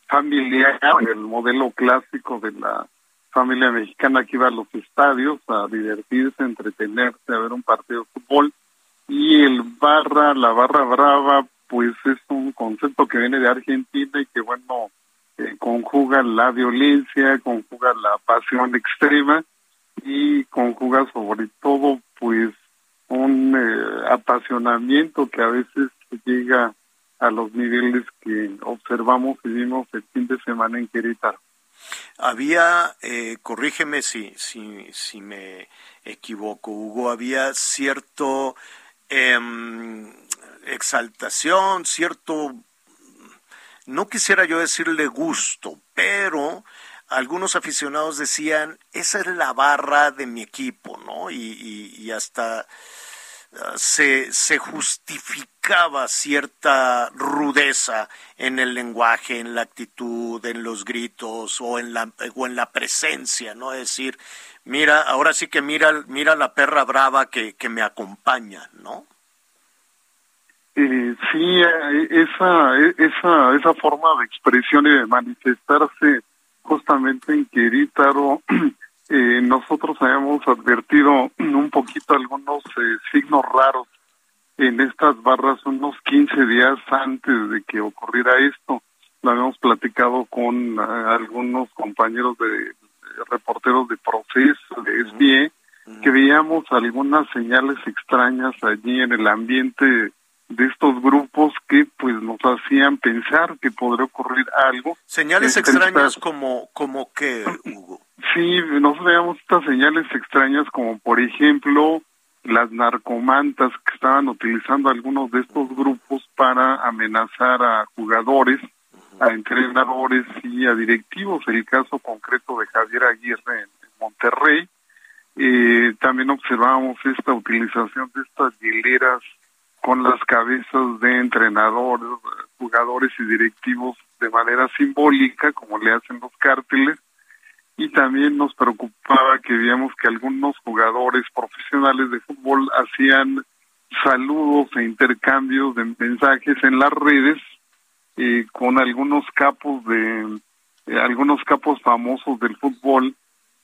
familiar, el modelo clásico de la familia mexicana que iba a los estadios a divertirse, entretenerse, a ver un partido de fútbol. Y el barra, la barra brava, pues es un concepto que viene de Argentina y que, bueno, eh, conjuga la violencia, conjuga la pasión extrema y conjuga sobre todo, pues, un eh, apasionamiento que a veces llega a los niveles que observamos y vimos el fin de semana en Querétaro. Había, eh, corrígeme si, si, si me equivoco, Hugo, había cierto em, exaltación, cierto, no quisiera yo decirle gusto, pero algunos aficionados decían, esa es la barra de mi equipo, ¿no? Y, hasta se, se justificaba cierta rudeza en el lenguaje, en la actitud, en los gritos o en la, o en la presencia, ¿no? Es decir, mira, ahora sí que mira, mira la perra brava que, que me acompaña, ¿no? Eh, sí, esa, esa, esa forma de expresión y de manifestarse justamente en Querétaro, eh, nosotros habíamos advertido un poquito algunos eh, signos raros en estas barras unos 15 días antes de que ocurriera esto. Lo habíamos platicado con eh, algunos compañeros de, reporteros de proceso, de SBE, que veíamos algunas señales extrañas allí en el ambiente de estos grupos que pues nos hacían pensar que podría ocurrir algo. Señales extrañas como como que Hugo. Sí, nos veíamos estas señales extrañas como por ejemplo las narcomantas que estaban utilizando algunos de estos grupos para amenazar a jugadores, a entrenadores y a directivos. El caso concreto de Javier Aguirre en, Monterrey. Eh, también observamos esta utilización de estas hileras con las cabezas de entrenadores, jugadores y directivos de manera simbólica, como le hacen los cárteles, y también nos preocupaba que veíamos que algunos jugadores profesionales de fútbol hacían saludos e intercambios de mensajes en las redes eh, con algunos capos de eh, algunos capos famosos del fútbol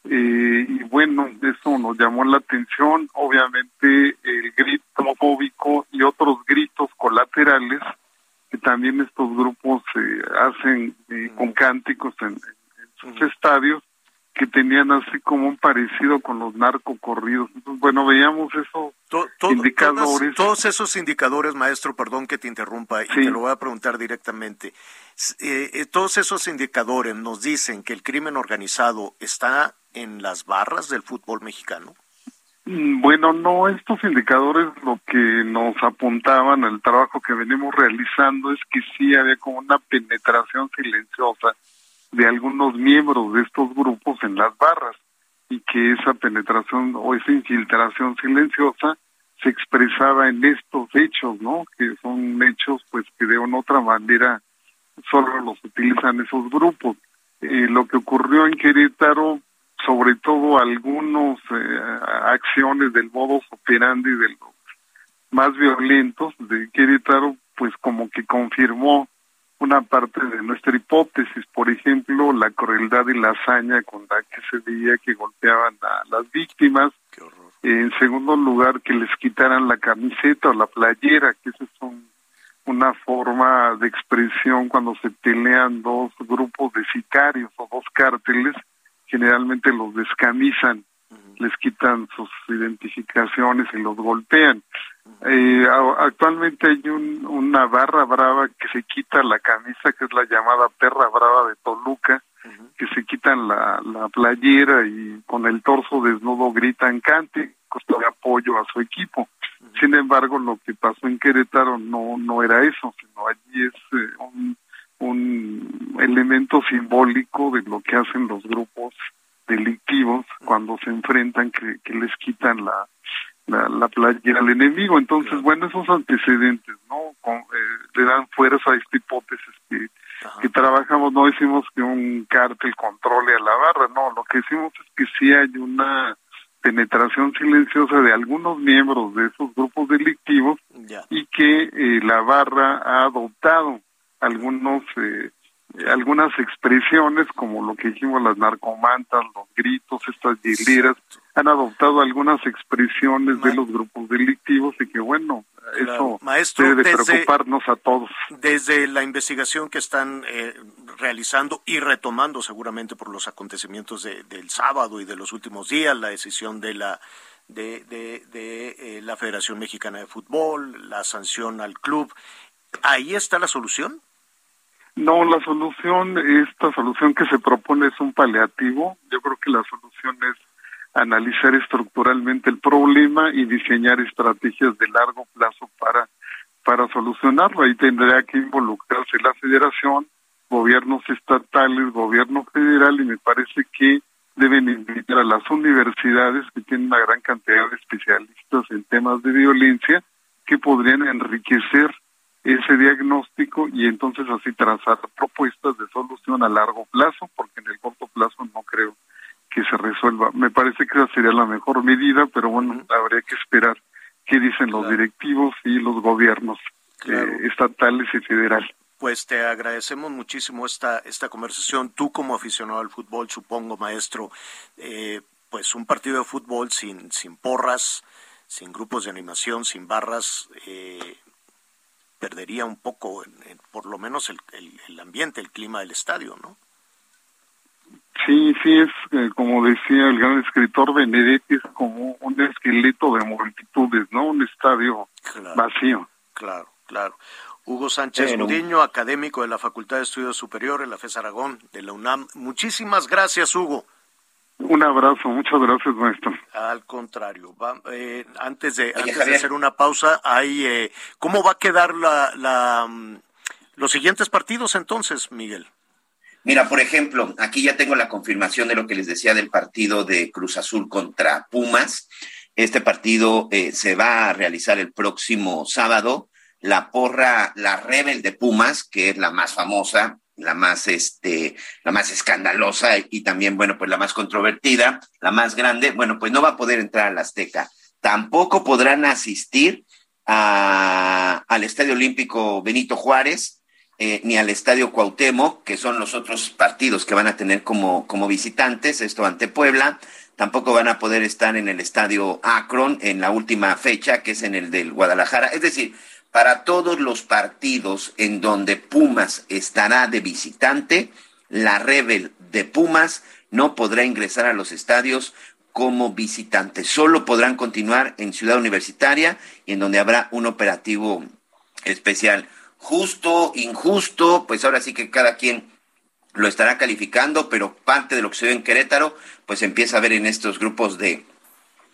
eh, y bueno eso nos llamó la atención obviamente el grito homofóbico y otros gritos colaterales que también estos grupos se hacen con cánticos en, sus estadios que tenían así como un parecido con los narcocorridos. Entonces, bueno, veíamos esos indicadores. todos esos indicadores, maestro, perdón que te interrumpa y te lo voy a preguntar directamente. Eh, eh, todos esos indicadores nos dicen que el crimen organizado está en las barras del fútbol mexicano. Mm, bueno, no, estos indicadores lo que nos apuntaban al trabajo que venimos realizando es que sí había como una penetración silenciosa de algunos miembros de estos grupos en las barras y que esa penetración o esa infiltración silenciosa se expresaba en estos hechos, ¿no? Que son hechos pues que de una otra manera solo los utilizan esos grupos. Eh, lo que ocurrió en Querétaro, sobre todo algunos eh, acciones del modo operandi de los más violentos de Querétaro, pues como que confirmó una parte de nuestra hipótesis, por ejemplo, la crueldad y la hazaña con la que se veía que golpeaban a las víctimas. En segundo lugar, que les quitaran la camiseta o la playera, que eso es una forma de expresión cuando se pelean dos grupos de sicarios o dos cárteles, generalmente los descamisan, les quitan sus identificaciones y los golpean. Eh, actualmente hay una barra brava que se quita la camisa, que es la llamada perra brava de Toluca, que se quitan la, la playera y con el torso desnudo gritan cante, de apoyo a su equipo. Sin embargo, lo que pasó en Querétaro no, no era eso, sino allí es eh, un, un elemento simbólico de lo que hacen los grupos delictivos cuando se enfrentan que, que les quitan la, la, la playera al enemigo. Entonces, bueno, esos antecedentes, ¿no? Con, eh, le dan fuerza a esta hipótesis que, que trabajamos. No decimos que un cártel controle a la barra, no, lo que decimos es que sí hay una penetración silenciosa de algunos miembros de esos grupos delictivos y que eh, la barra ha adoptado algunos eh, algunas expresiones como lo que dijimos las narcomantas, los gritos, estas hileras, han adoptado algunas expresiones de los grupos delictivos y que bueno, eso debe preocuparnos a todos. Desde la investigación que están eh, realizando y retomando seguramente por los acontecimientos del sábado y de los últimos días, la decisión de la de, de, de eh, la Federación Mexicana de Fútbol, la sanción al club, ¿ahí está la solución? No, la solución, esta solución que se propone es un paliativo. Yo creo que la solución es analizar estructuralmente el problema y diseñar estrategias de largo plazo para, para solucionarlo. Ahí tendría que involucrarse la federación, gobiernos estatales, gobierno federal y me parece que deben invitar a las universidades que tienen una gran cantidad de especialistas en temas de violencia que podrían enriquecer ese diagnóstico y entonces así trazar propuestas de solución a largo plazo, porque en el corto plazo no creo que se resuelva. Me parece que esa sería la mejor medida, pero bueno, habría que esperar qué dicen los directivos y los gobiernos eh, estatales y federales. Pues te agradecemos muchísimo esta, esta conversación. Tú como aficionado al fútbol, supongo, maestro, eh, pues un partido de fútbol sin, sin porras, sin grupos de animación, sin barras, eh, perdería un poco, por lo menos el, el, ambiente, el clima del estadio, ¿no? Sí, sí, es eh, como decía el gran escritor Benedetti, es como un esqueleto de multitudes, ¿no? Un estadio vacío. Claro, claro. Hugo Sánchez bueno. académico de la Facultad de Estudios Superiores, la FES Aragón, de la UNAM. Muchísimas gracias, Hugo. Un abrazo, muchas gracias, maestro. Al contrario, eh, antes de antes de hacer una pausa, hay, eh, ¿cómo va a quedar la, la, mm, los siguientes partidos entonces, Miguel? Mira, por ejemplo, aquí ya tengo la confirmación de lo que les decía del partido de Cruz Azul contra Pumas. Este partido eh, se va a realizar el próximo sábado. La porra, la Rebel de Pumas, que es la más famosa, la más, este, la más escandalosa y también, bueno, pues la más controvertida, la más grande, bueno, pues no va a poder entrar al Azteca. Tampoco podrán asistir a, al Estadio Olímpico Benito Juárez eh, ni al Estadio Cuauhtémoc, que son los otros partidos que van a tener como, como visitantes, esto ante Puebla. Tampoco van a poder estar en el Estadio Akron en la última fecha, que es en el del Guadalajara. Es decir, para todos los partidos en donde Pumas estará de visitante, la Rebel de Pumas no podrá ingresar a los estadios como visitante. Solo podrán continuar en Ciudad Universitaria y en donde habrá un operativo especial. Justo, injusto, pues ahora sí que cada quien lo estará calificando, pero parte de lo que se ve en Querétaro, pues empieza a ver en estos grupos de,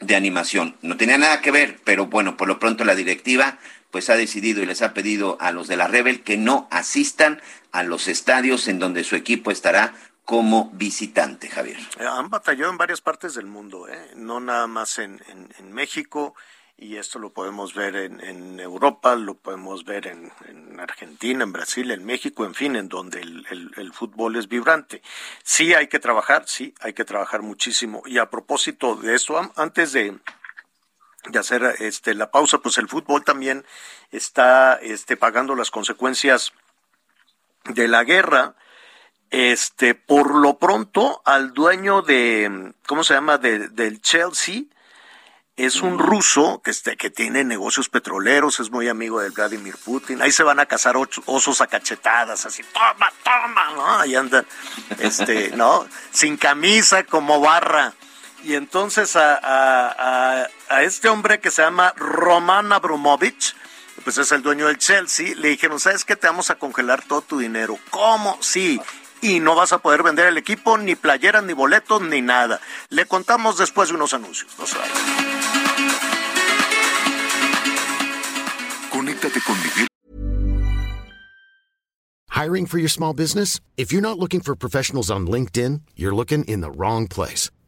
de animación. No tenía nada que ver, pero bueno, por lo pronto la directiva pues ha decidido y les ha pedido a los de la Rebel que no asistan a los estadios en donde su equipo estará como visitante, Javier. Eh, han batallado en varias partes del mundo, ¿eh? no nada más en, en, México, y esto lo podemos ver en, Europa, lo podemos ver en, en, Argentina, en Brasil, en México, en fin, en donde el, el, el, fútbol es vibrante. Sí hay que trabajar, sí hay que trabajar muchísimo. Y a propósito de esto, antes de, de hacer este la pausa, pues el fútbol también está este pagando las consecuencias de la guerra. Este, por lo pronto, al dueño de, ¿cómo se llama? De, del Chelsea, es un ruso que, este, que tiene negocios petroleros, es muy amigo de Vladimir Putin. Ahí se van a cazar osos a cachetadas, así, toma, toma, ¿no? Ahí andan, este, ¿no? Sin camisa, como barra. Y entonces a, este hombre que se llama Roman Abramovich, pues es el dueño del Chelsea, le dijeron, ¿sabes qué? Te vamos a congelar todo tu dinero. ¿Cómo? Sí. Y no vas a poder vender el equipo, ni playeras, ni boletos, ni nada. Le contamos después de unos anuncios. No Conéctate con Miguel. Hiring for your small business? If you're not looking for professionals on LinkedIn, you're looking in the wrong place.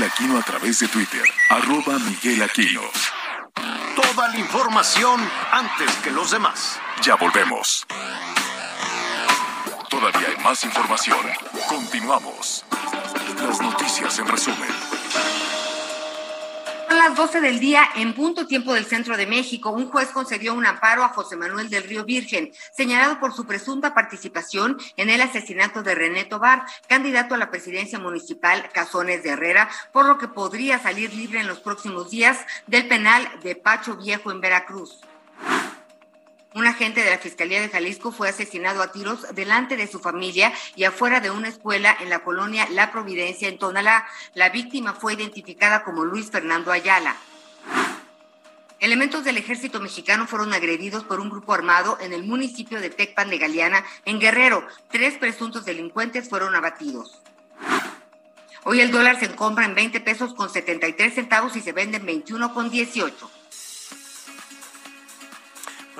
Aquino a través de Twitter, arroba Miguel Aquino. Toda la información antes que los demás. Ya volvemos. Todavía hay más información. Continuamos. Las noticias en resumen. Las 12 del día en punto tiempo del centro de México. Un juez concedió un amparo a José Manuel del Río Virgen, señalado por su presunta participación en el asesinato de René Tobar, candidato a la presidencia municipal Cazones de Herrera, por lo que podría salir libre en los próximos días del penal de Pacho Viejo en Veracruz. Un agente de la Fiscalía de Jalisco fue asesinado a tiros delante de su familia y afuera de una escuela en la colonia La Providencia, en Tonalá. La víctima fue identificada como Luis Fernando Ayala. Elementos del ejército mexicano fueron agredidos por un grupo armado en el municipio de Tecpan de Galeana, en Guerrero. Tres presuntos delincuentes fueron abatidos. Hoy el dólar se compra en 20 pesos con 73 centavos y se vende en 21 con 18.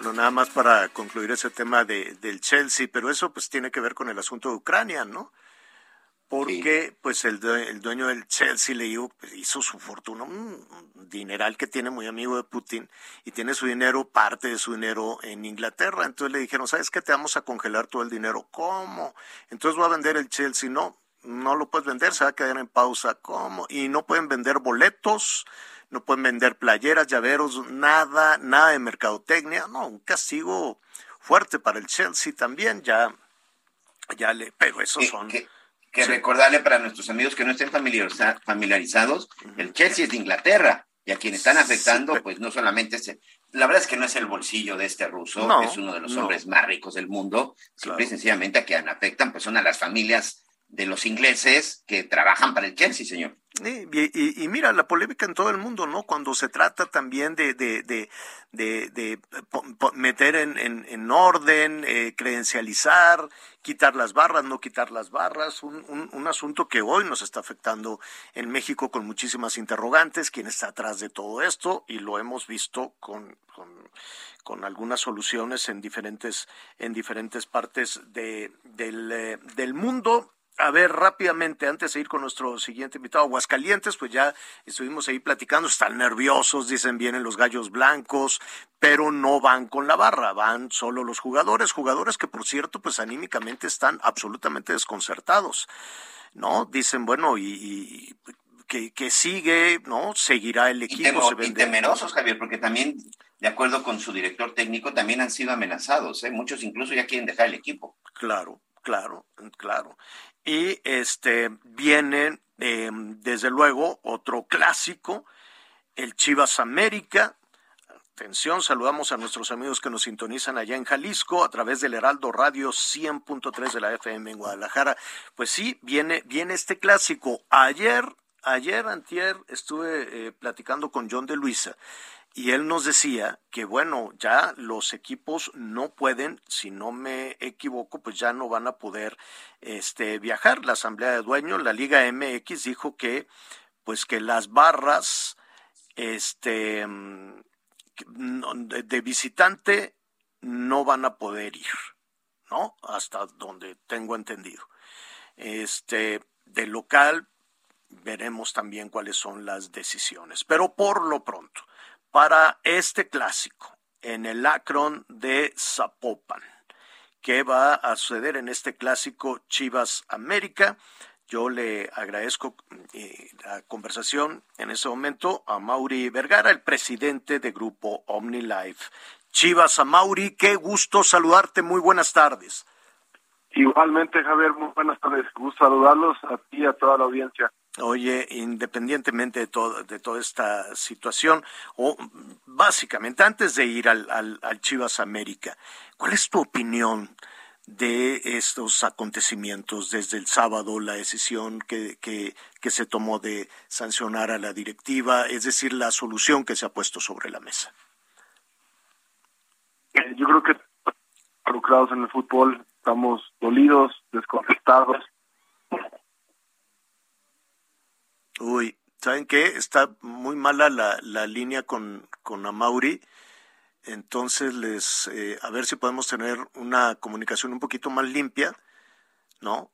Bueno, nada más para concluir ese tema de, del Chelsea, pero eso pues tiene que ver con el asunto de Ucrania, ¿no? Porque pues el, el, dueño del Chelsea le hizo, pues, hizo su fortuna, un dineral que tiene muy amigo de Putin y tiene su dinero, parte de su dinero en Inglaterra. Entonces le dijeron, ¿sabes qué? Te vamos a congelar todo el dinero. ¿Cómo? Entonces va a vender el Chelsea. No, no lo puedes vender, se va a quedar en pausa. ¿Cómo? Y no pueden vender boletos no pueden vender playeras, llaveros, nada, nada de mercadotecnia, no, un castigo fuerte para el Chelsea también, ya, ya le, pero esos son... Que, recordarle para nuestros amigos que no estén familiarizados, el Chelsea es de Inglaterra, y a quienes están afectando, pues no solamente la verdad es que no es el bolsillo de este ruso, es uno de los hombres más ricos del mundo, simple y sencillamente a quien afectan, pues son a las familias de los ingleses que trabajan para el Chelsea, señor. Y, mira, la polémica en todo el mundo, ¿no? Cuando se trata también de, de, de, de, meter en, en, orden, eh, credencializar, quitar las barras, no quitar las barras, un, un, un, asunto que hoy nos está afectando en México con muchísimas interrogantes, quién está atrás de todo esto, y lo hemos visto con, con, con algunas soluciones en diferentes, en diferentes partes de, del, eh, del mundo a ver, rápidamente, antes de ir con nuestro siguiente invitado, Aguascalientes, pues ya estuvimos ahí platicando, están nerviosos, dicen vienen los gallos blancos, pero no van con la barra, van solo los jugadores, jugadores que por cierto, pues anímicamente están absolutamente desconcertados, ¿no? Dicen, bueno, y, que, sigue, ¿no? Seguirá el equipo. Y, temerosos, Javier, porque también, de acuerdo con su director técnico, también han sido amenazados, ¿eh? Muchos incluso ya quieren dejar el equipo. Claro, claro, claro. Y este viene, em, desde luego, otro clásico, el Chivas América. Atención, saludamos a nuestros amigos que nos sintonizan allá en Jalisco a través del Heraldo Radio 100.3 de la FM en Guadalajara. Pues sí, viene, viene este clásico. Ayer, ayer, antier, estuve eh, platicando con John de Luisa y él nos decía que bueno, ya los equipos no pueden, si no me equivoco, pues ya no van a poder este viajar. La asamblea de dueños, la Liga MX dijo que pues que las barras este de visitante no van a poder ir, ¿no? Hasta donde tengo entendido. Este de local veremos también cuáles son las decisiones, pero por lo pronto para este clásico en el Akron de Zapopan. ¿Qué va a suceder en este clásico Chivas América? Yo le agradezco eh, la conversación en ese momento a Mauri Vergara, el presidente de Grupo OmniLife. Chivas a Mauri, qué gusto saludarte, muy buenas tardes. Igualmente, Javier, muy buenas tardes, gusto saludarlos a ti y a toda la audiencia. Oye, independientemente de, todo, de toda esta situación, o básicamente antes de ir al, al, Chivas América, ¿cuál es tu opinión de estos acontecimientos desde el sábado, la decisión que, que, que se tomó de sancionar a la directiva, es decir, la solución que se ha puesto sobre la mesa? Eh, yo creo que involucrados en el fútbol estamos dolidos, desconcertados Uy, ¿saben qué? Está muy mala la, la línea con, con Amauri. Entonces, les, eh, a ver si podemos tener una comunicación un poquito más limpia, ¿no?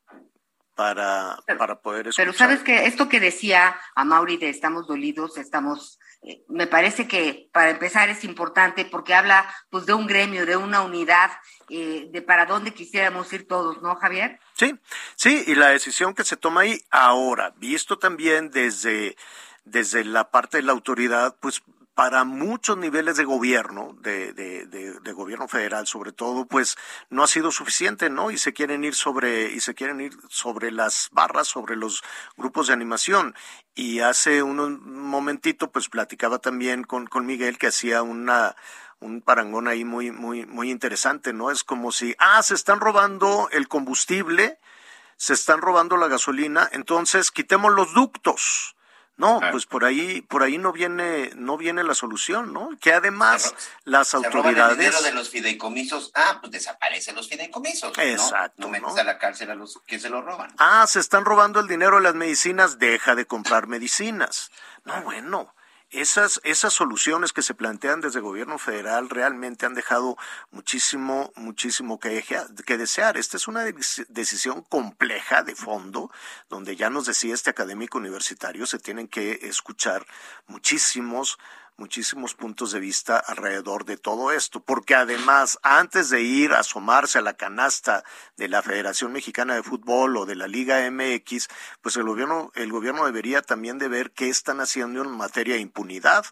Para, para poder escuchar. Pero sabes que esto que decía Amauri de estamos dolidos, estamos me parece que para empezar es importante porque habla pues de un gremio, de una unidad, eh, de para dónde quisiéramos ir todos, ¿no, Javier? Sí, sí, y la decisión que se toma ahí ahora, visto también desde, desde la parte de la autoridad, pues para muchos niveles de gobierno, de, de, de, gobierno federal sobre todo, pues no ha sido suficiente, ¿no? Y se quieren ir sobre, y se quieren ir sobre las barras, sobre los grupos de animación. Y hace un momentito, pues platicaba también con, con Miguel que hacía una, un parangón ahí muy, muy, muy interesante, ¿no? Es como si, ah, se están robando el combustible, se están robando la gasolina, entonces quitemos los ductos no, pues por ahí, por ahí no viene, no viene la solución, ¿no? Que además las autoridades. el dinero de los fideicomisos, ah, pues desaparecen los fideicomisos. Exacto. No, no metes a la cárcel a los que se lo roban. Ah, se están robando el dinero de las medicinas, deja de comprar medicinas. No, bueno, esas, esas soluciones que se plantean desde el gobierno federal realmente han dejado muchísimo, muchísimo que, que desear. Esta es una decisión compleja de fondo, donde ya nos decía este académico universitario, se tienen que escuchar muchísimos muchísimos puntos de vista alrededor de todo esto, porque además, antes de ir a asomarse a la canasta de la Federación Mexicana de Fútbol o de la Liga MX, pues el gobierno, el gobierno debería también de ver qué están haciendo en materia de impunidad.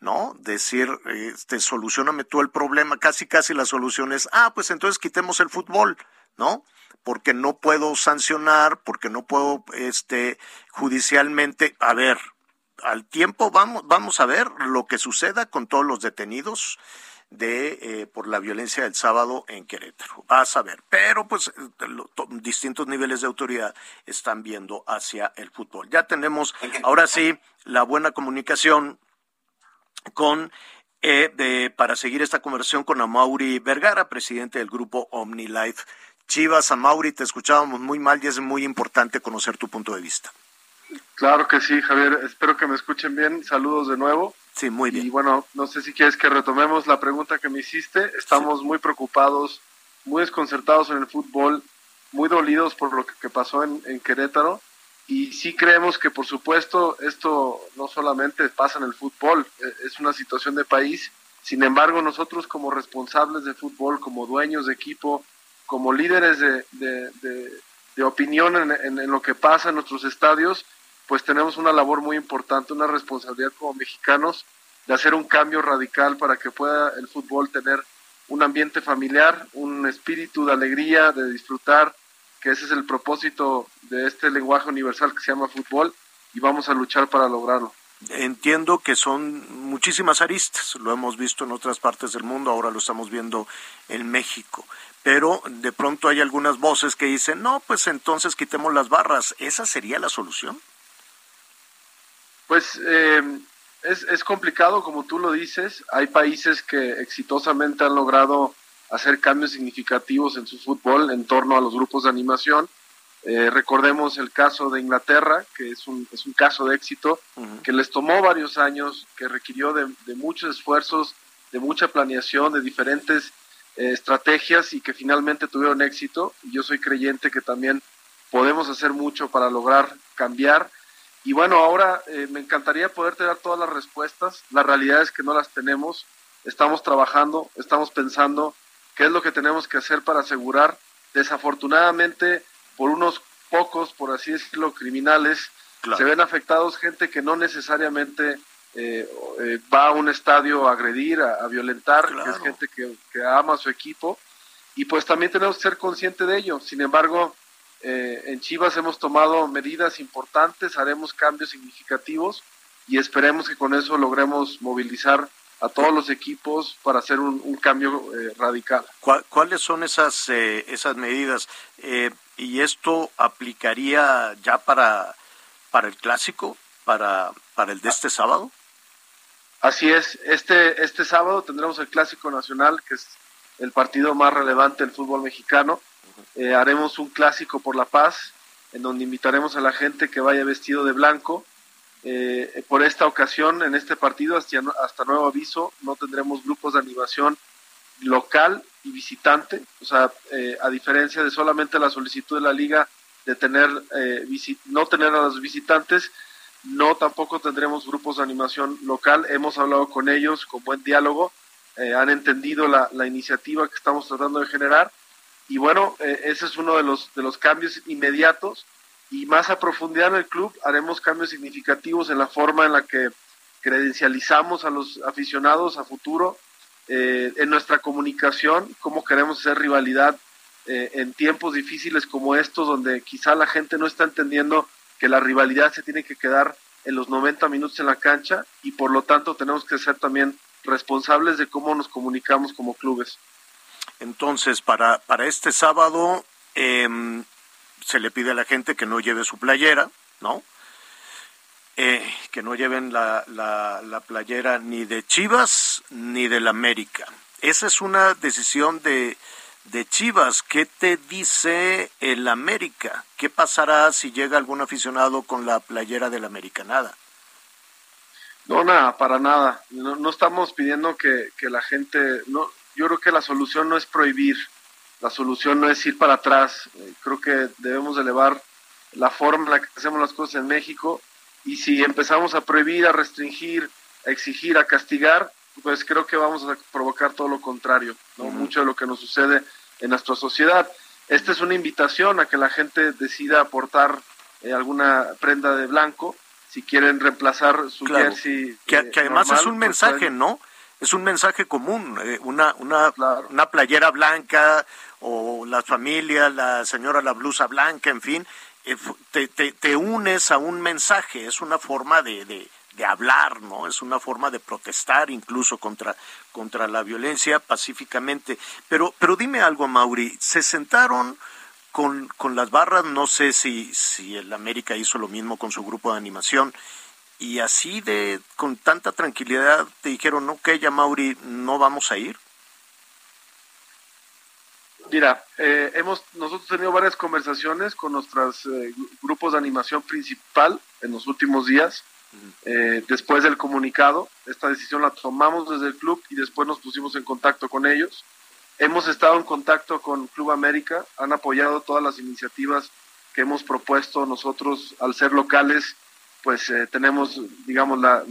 ¿no? Decir, este, solucioname tú el problema, casi casi la solución es, ah, pues entonces quitemos el fútbol, ¿no? Porque no puedo sancionar, porque no puedo, este, judicialmente, a ver, al tiempo vamos, vamos a ver lo que suceda con todos los detenidos de eh, por la violencia del sábado en Querétaro. A saber, pero pues distintos niveles de autoridad están viendo hacia el fútbol. Ya tenemos ahora sí la buena comunicación con eh, de, para seguir esta conversación con Amauri Vergara, presidente del grupo OmniLife. Chivas, Amauri, te escuchábamos muy mal y es muy importante conocer tu punto de vista. Claro que sí, Javier. Espero que me escuchen bien. Saludos de nuevo. Sí, muy bien. Y bueno, no sé si quieres que retomemos la pregunta que me hiciste. Estamos muy preocupados, muy desconcertados en el fútbol. muy dolidos por lo que pasó en, en Querétaro y sí creemos que por supuesto esto no solamente pasa en el fútbol, e, es una situación de país, sin embargo nosotros como responsables de fútbol, como dueños de equipo, como líderes de, de, opinión en, en, lo que pasa en nuestros estadios, pues tenemos una labor muy importante, una responsabilidad como mexicanos de hacer un cambio radical para que pueda el fútbol tener un ambiente familiar, un espíritu de alegría, de disfrutar, que ese es el propósito de este lenguaje universal que se llama fútbol y vamos a luchar para lograrlo. Entiendo que son muchísimas aristas, lo hemos visto en otras partes del mundo, ahora lo estamos viendo en México, pero de pronto hay algunas voces que dicen, no, pues entonces quitemos las barras, ¿esa sería la solución? Pues eh, es, es complicado, como tú lo dices, hay países que exitosamente han logrado hacer cambios significativos en su fútbol en torno a los grupos de animación. Eh, recordemos el caso de Inglaterra, que es un, es un caso de éxito, que les tomó varios años, que requirió de, muchos esfuerzos, de mucha planeación, de diferentes eh, estrategias y que finalmente tuvieron éxito. Yo soy creyente que también podemos hacer mucho para lograr cambiar. Y bueno, ahora eh, me encantaría poderte dar todas las respuestas. La realidad es que no las tenemos. Estamos trabajando, estamos pensando qué es lo que tenemos que hacer para asegurar. Desafortunadamente, por unos pocos, por así decirlo, criminales, se ven afectados gente que no necesariamente eh, eh, va a un estadio a agredir, a, violentar, que es gente que, ama a su equipo. Y pues también tenemos que ser conscientes de ello. Sin embargo, eh, en Chivas hemos tomado medidas importantes, haremos cambios significativos y esperemos que con eso logremos movilizar a todos los equipos para hacer un, cambio eh, radical. ¿Cuáles son esas, eh, esas medidas? Eh, ¿Y esto aplicaría ya para, para el clásico, para, para el de este sábado? Así es, este, este sábado tendremos el clásico nacional, que es el partido más relevante del fútbol mexicano. Haremos un clásico por la paz, en donde invitaremos a la gente que vaya vestido de blanco. Eh, por esta ocasión, en este partido, hasta, hasta nuevo aviso, no tendremos grupos de animación local y visitante, o sea, eh, a diferencia de solamente la solicitud de la liga de tener eh, no tener a los visitantes, no tampoco tendremos grupos de animación local. Hemos hablado con ellos con buen diálogo, han entendido la, iniciativa que estamos tratando de generar y bueno, ese es uno de los de los cambios inmediatos y más a profundidad en el club haremos cambios significativos en la forma en la que credencializamos a los aficionados a futuro, eh, en nuestra comunicación, cómo queremos hacer rivalidad eh, en tiempos difíciles como estos, donde quizá la gente no está entendiendo que la rivalidad se tiene que quedar en los 90 minutos en la cancha y por lo tanto tenemos que ser también responsables de cómo nos comunicamos como clubes. Entonces, para, para este sábado, eh, se le pide a la gente que no lleve su playera, ¿no? Eh, que no lleven la, la, playera ni de Chivas ni del América. Esa es una decisión de, de Chivas. ¿Qué te dice el América? ¿Qué pasará si llega algún aficionado con la playera del América? Nada. No, nada, para nada. No, no estamos pidiendo que, que, la gente... no Yo creo que la solución no es prohibir la solución no es ir para atrás. Eh, creo que debemos elevar la forma en la que hacemos las cosas en México y si empezamos a prohibir, a restringir, a exigir, a castigar, pues creo que vamos a provocar todo lo contrario, ¿no? Mucho de lo que nos sucede en nuestra sociedad. Esta es una invitación a que la gente decida aportar eh, alguna prenda de blanco si quieren reemplazar su jersey. Que, eh, además es un pues, mensaje, ¿no? Es un mensaje común, una, una, una playera blanca, o la familia, la señora la blusa blanca, en fin, eh, te, te, unes a un mensaje, es una forma de, de, hablar, ¿no? Es una forma de protestar incluso contra, contra la violencia pacíficamente. Pero, pero dime algo, Mauri, se sentaron con, con las barras, no sé si, si el América hizo lo mismo con su grupo de animación, y así de, con tanta tranquilidad te dijeron, ok, ya Mauri, no vamos a ir. Mira, eh, hemos nosotros tenido varias conversaciones con nuestros eh, grupos de animación principal en los últimos días. Eh, después del comunicado, esta decisión la tomamos desde el club y después nos pusimos en contacto con ellos. Hemos estado en contacto con Club América, han apoyado todas las iniciativas que hemos propuesto nosotros al ser locales, pues eh, tenemos, digamos, la,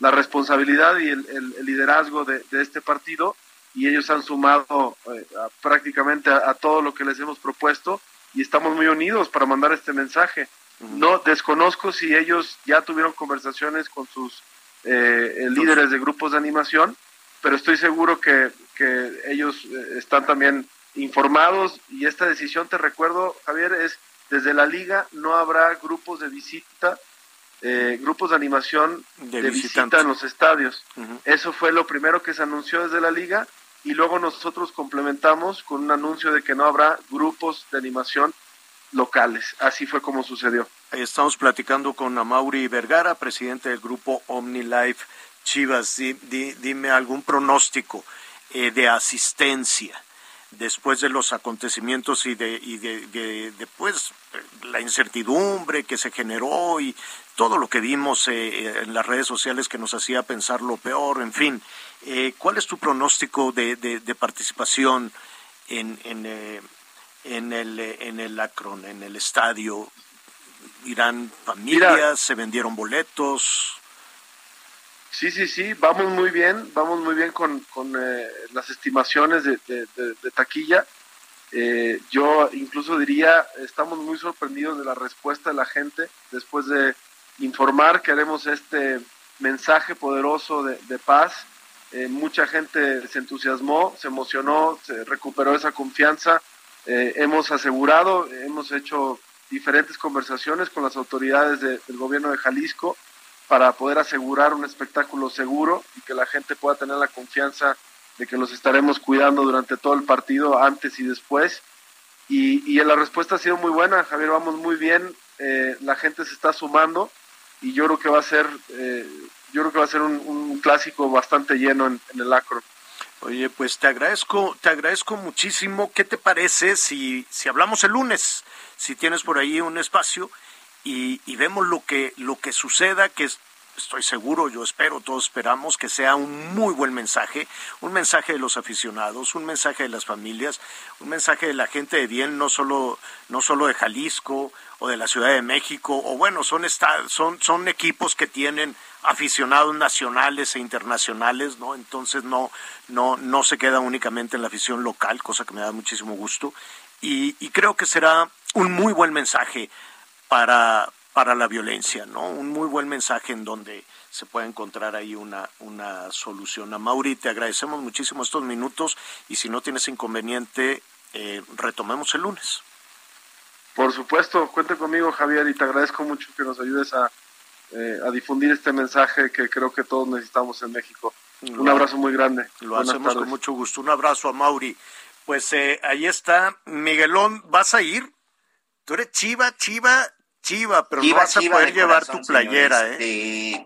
la, responsabilidad y el, el, liderazgo de, de, este partido y ellos han sumado eh, prácticamente a, todo lo que les hemos propuesto y estamos muy unidos para mandar este mensaje. No desconozco si ellos ya tuvieron conversaciones con sus eh, líderes de grupos de animación, pero estoy seguro que, que ellos están también informados y esta decisión, te recuerdo, Javier, es desde la liga no habrá grupos de visita, eh, grupos de animación de, visita en los estadios. Eso fue lo primero que se anunció desde la liga y luego nosotros complementamos con un anuncio de que no habrá grupos de animación locales. Así fue como sucedió. Estamos platicando con Amaury Vergara, presidente del grupo OmniLife Chivas. dime algún pronóstico eh, de asistencia después de los acontecimientos y de, y de, después la incertidumbre que se generó y todo lo que vimos eh, en las redes sociales que nos hacía pensar lo peor, en fin, eh, ¿cuál es tu pronóstico de, de participación en, en, en, el, en el Akron, en el estadio? ¿Irán familias? ¿Se vendieron boletos? Sí, sí, sí, vamos muy bien, vamos muy bien con, con eh, las estimaciones de, de, taquilla. Eh, yo incluso diría, estamos muy sorprendidos de la respuesta de la gente después de informar que haremos este mensaje poderoso de, paz. Eh, mucha gente se entusiasmó, se emocionó, se recuperó esa confianza. hemos asegurado, hemos hecho diferentes conversaciones con las autoridades del gobierno de Jalisco para poder asegurar un espectáculo seguro y que la gente pueda tener la confianza de que los estaremos cuidando durante todo el partido, antes y después. Y, y la respuesta ha sido muy buena, Javier, vamos muy bien, eh, la gente se está sumando y yo creo que va a ser, eh, yo creo que va a ser un, clásico bastante lleno en, el Acro. Oye, pues te agradezco, te agradezco muchísimo. ¿Qué te parece si, si hablamos el lunes? Si tienes por ahí un espacio y, vemos lo que, lo que suceda, que estoy seguro, yo espero, todos esperamos que sea un muy buen mensaje, un mensaje de los aficionados, un mensaje de las familias, un mensaje de la gente de bien, no solo, no solo de Jalisco o de la Ciudad de México, o bueno, son, son, son equipos que tienen aficionados nacionales e internacionales, ¿no? Entonces no, no, no se queda únicamente en la afición local, cosa que me da muchísimo gusto, y, y creo que será un muy buen mensaje para, para la violencia, ¿no? Un muy buen mensaje en donde se puede encontrar ahí una, una solución. A Mauri, te agradecemos muchísimo estos minutos y si no tienes inconveniente, eh, retomemos el lunes. Por supuesto, cuente conmigo Javier y te agradezco mucho que nos ayudes a, eh, a difundir este mensaje que creo que todos necesitamos en México. Un abrazo muy grande. Lo hacemos con mucho gusto. Un abrazo a Mauri. Pues eh, ahí está. Miguelón, ¿vas a ir? Tú eres chiva, chiva, chiva, pero no vas a poder llevar tu playera, ¿eh? Este,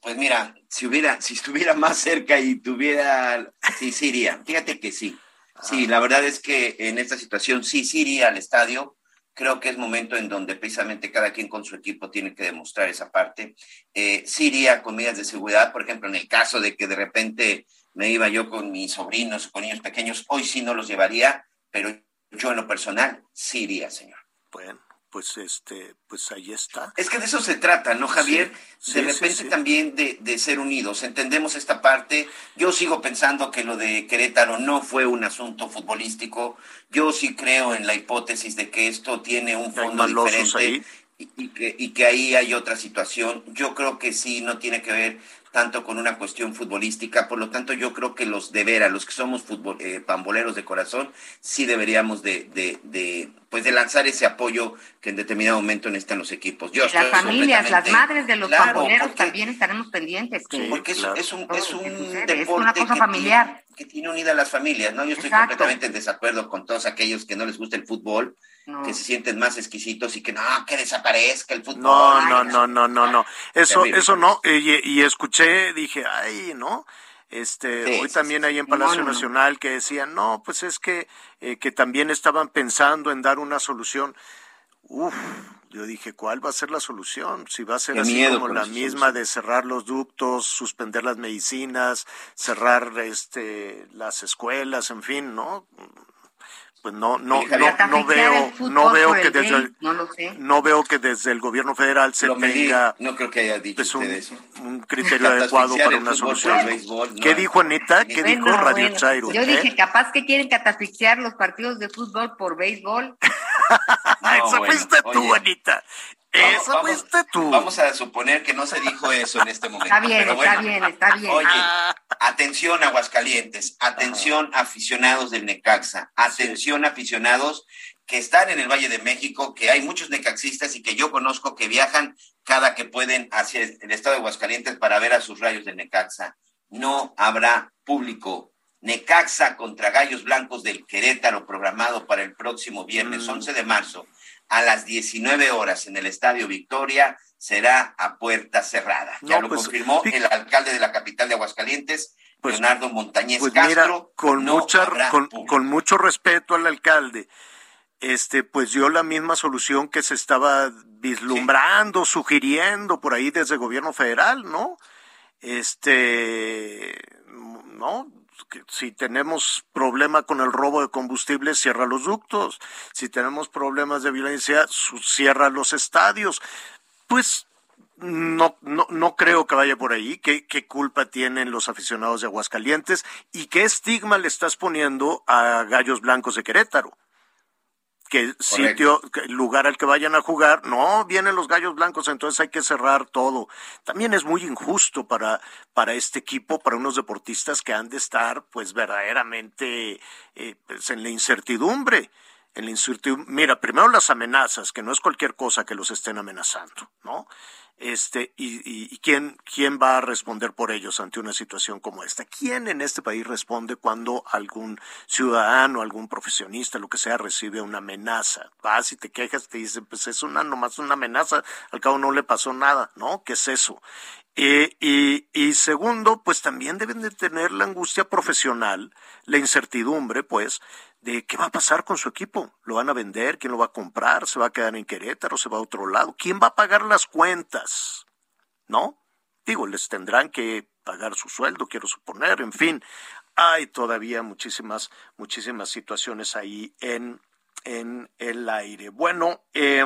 pues mira, si hubiera, si estuviera más cerca y tuviera, sí, sí iría. Fíjate que sí. Sí, ah. la verdad es que en esta situación sí, sí iría al estadio. Creo que es momento en donde precisamente cada quien con su equipo tiene que demostrar esa parte. Eh, sí iría con medidas de seguridad, por ejemplo, en el caso de que de repente me iba yo con mis sobrinos o con niños pequeños, hoy sí no los llevaría, pero yo en lo personal sí iría, señor. Bueno, pues este, pues ahí está. Es que de eso se trata, ¿no, Javier? de repente también de, de, ser unidos. Entendemos esta parte. Yo sigo pensando que lo de Querétaro no fue un asunto futbolístico. Yo sí creo en la hipótesis de que esto tiene un fondo diferente. Y, que, y que ahí hay otra situación. Yo creo que sí, no tiene que ver tanto con una cuestión futbolística. Por lo tanto, yo creo que los de veras, los que somos fútbol, eh, pamboleros de corazón, sí deberíamos de, de, de, pues de lanzar ese apoyo que en determinado momento necesitan los equipos. Yo las familias, las madres de los pamboleros también estaremos pendientes. porque es, es, un, es un deporte una cosa familiar. que tiene unidas las familias, ¿no? Yo estoy completamente en desacuerdo con todos aquellos que no les gusta el fútbol que se sienten más exquisitos y que no, que desaparezca el fútbol. No, no, no, no, no, no. Eso, eso no. Y, escuché, dije, ay, ¿no? Este, hoy también hay en Palacio Nacional que decían, no, pues es que, eh, que también estaban pensando en dar una solución. Uf, Yo dije, ¿cuál va a ser la solución? Si va a ser así como la misma de cerrar los ductos, suspender las medicinas, cerrar este las escuelas, en fin, ¿no? Pues no no no, no veo no veo que desde el, no, veo que desde el gobierno federal se tenga no creo que haya dicho pues, un, eso. un, criterio adecuado para una solución. ¿qué dijo Anita? ¿qué dijo Radio Chairo? yo dije capaz que quieren catafixiar los partidos de fútbol por béisbol. Eso fuiste tú Anita eso vamos, fuiste tú. Vamos a suponer que no se dijo eso en este momento. Está bien, está bien, está bien. Oye, atención Aguascalientes, atención aficionados del Necaxa, atención aficionados que están en el Valle de México, que hay muchos necaxistas y que yo conozco que viajan cada que pueden hacia el estado de Aguascalientes para ver a sus rayos de Necaxa. No habrá público. Necaxa contra Gallos Blancos del Querétaro programado para el próximo viernes 11 mm. de marzo a las 19 horas en el Estadio Victoria será a puerta cerrada. ya lo pues, confirmó el alcalde de la capital de Aguascalientes, pues, Leonardo Montañez pues Castro. con, mucha, con, mucho respeto al alcalde, este, pues dio la misma solución que se estaba vislumbrando, sugiriendo por ahí desde el gobierno federal, ¿no? Este, no, si tenemos problema con el robo de combustible, cierra los ductos. Si tenemos problemas de violencia, cierra los estadios. Pues no, no, no creo que vaya por ahí. ¿Qué, ¿Qué culpa tienen los aficionados de Aguascalientes? ¿Y qué estigma le estás poniendo a Gallos Blancos de Querétaro? Que sitio, lugar al que vayan a jugar, no, vienen los gallos blancos, entonces hay que cerrar todo. También es muy injusto para, para este equipo, para unos deportistas que han de estar pues verdaderamente eh, pues, en la incertidumbre. Incertidumbre. Mira, primero las amenazas, que no es cualquier cosa que los estén amenazando, ¿no? este, y, quién, quién va a responder por ellos ante una situación como esta. ¿Quién en este país responde cuando algún ciudadano, algún profesionista, lo que sea, recibe una amenaza? Vas y te quejas, te dicen, pues es una nomás una amenaza, al cabo no le pasó nada, ¿no? ¿Qué es eso? Eh, y, y, segundo, pues también deben de tener la angustia profesional, la incertidumbre, pues, de qué va a pasar con su equipo. ¿Lo van a vender? ¿Quién lo va a comprar? ¿Se va a quedar en Querétaro? ¿Se va a otro lado? ¿Quién va a pagar las cuentas? ¿No? Digo, les tendrán que pagar su sueldo, quiero suponer, en fin. Hay todavía muchísimas, muchísimas situaciones ahí en, en el aire. Bueno, eh,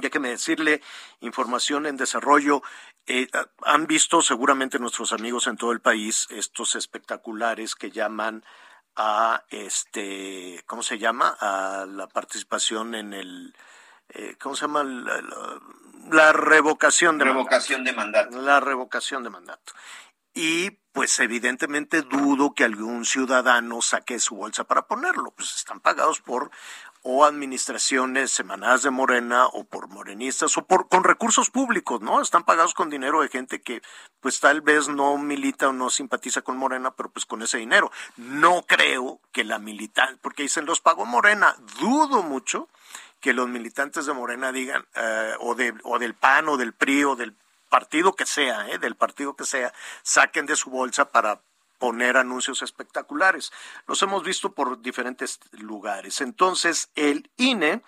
ya que me decirle información en desarrollo, eh, han visto seguramente nuestros amigos en todo el país estos espectaculares que llaman a este, ¿cómo se llama? A la participación en el, eh, ¿cómo se llama? La, revocación de revocación de mandato. La revocación de mandato. Y pues evidentemente dudo que algún ciudadano saque su bolsa para ponerlo, pues están pagados por o administraciones semanadas de Morena o por morenistas o por con recursos públicos, ¿no? Están pagados con dinero de gente que pues tal vez no milita o no simpatiza con Morena, pero pues con ese dinero. No creo que la militante, porque dicen los pagó Morena, dudo mucho que los militantes de Morena digan eh, o de o del PAN o del PRI o del partido que sea, ¿eh? del partido que sea, saquen de su bolsa para poner anuncios espectaculares. Los hemos visto por diferentes lugares. Entonces, el INE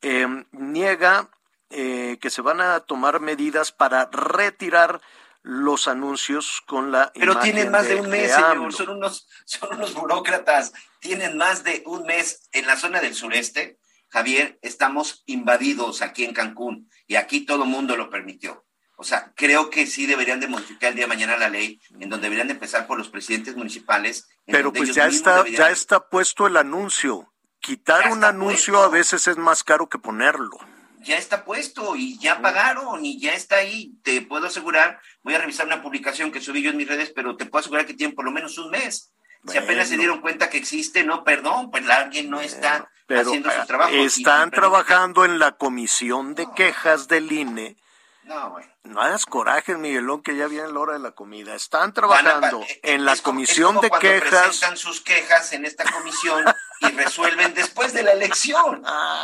em, niega eh, que se van a tomar medidas para retirar los anuncios con la pero tienen más de, un mes señor son unos son unos burócratas tienen más de un mes en la zona del sureste Javier estamos invadidos aquí en Cancún y aquí todo mundo lo permitió o sea, creo que sí deberían de modificar el día de mañana la ley, en donde deberían de empezar por los presidentes municipales. Pero pues ya está, ya está puesto el anuncio. Quitar un anuncio a veces es más caro que ponerlo. Ya está puesto y ya pagaron y ya está ahí. Te puedo asegurar, voy a revisar una publicación que subí yo en mis redes, pero te puedo asegurar que tienen por lo menos un mes. si apenas se dieron cuenta que existe, no, perdón, pues alguien no está haciendo su trabajo. Están trabajando en la comisión de quejas del INE no, güey. No hagas coraje, Miguelón, que ya viene la hora de la comida. Están trabajando en la comisión de quejas. Presentan sus quejas en esta comisión y resuelven después de la elección.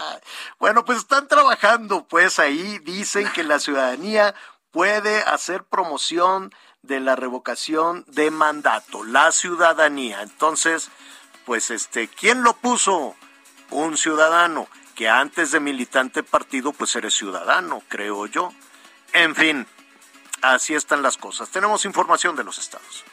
bueno, pues están trabajando, pues ahí dicen que la ciudadanía puede hacer promoción de la revocación de mandato, la ciudadanía. Entonces, pues este, ¿quién lo puso? Un ciudadano que antes de militante partido, pues eres ciudadano, creo yo. En fin, así están las cosas. Tenemos información de los estados.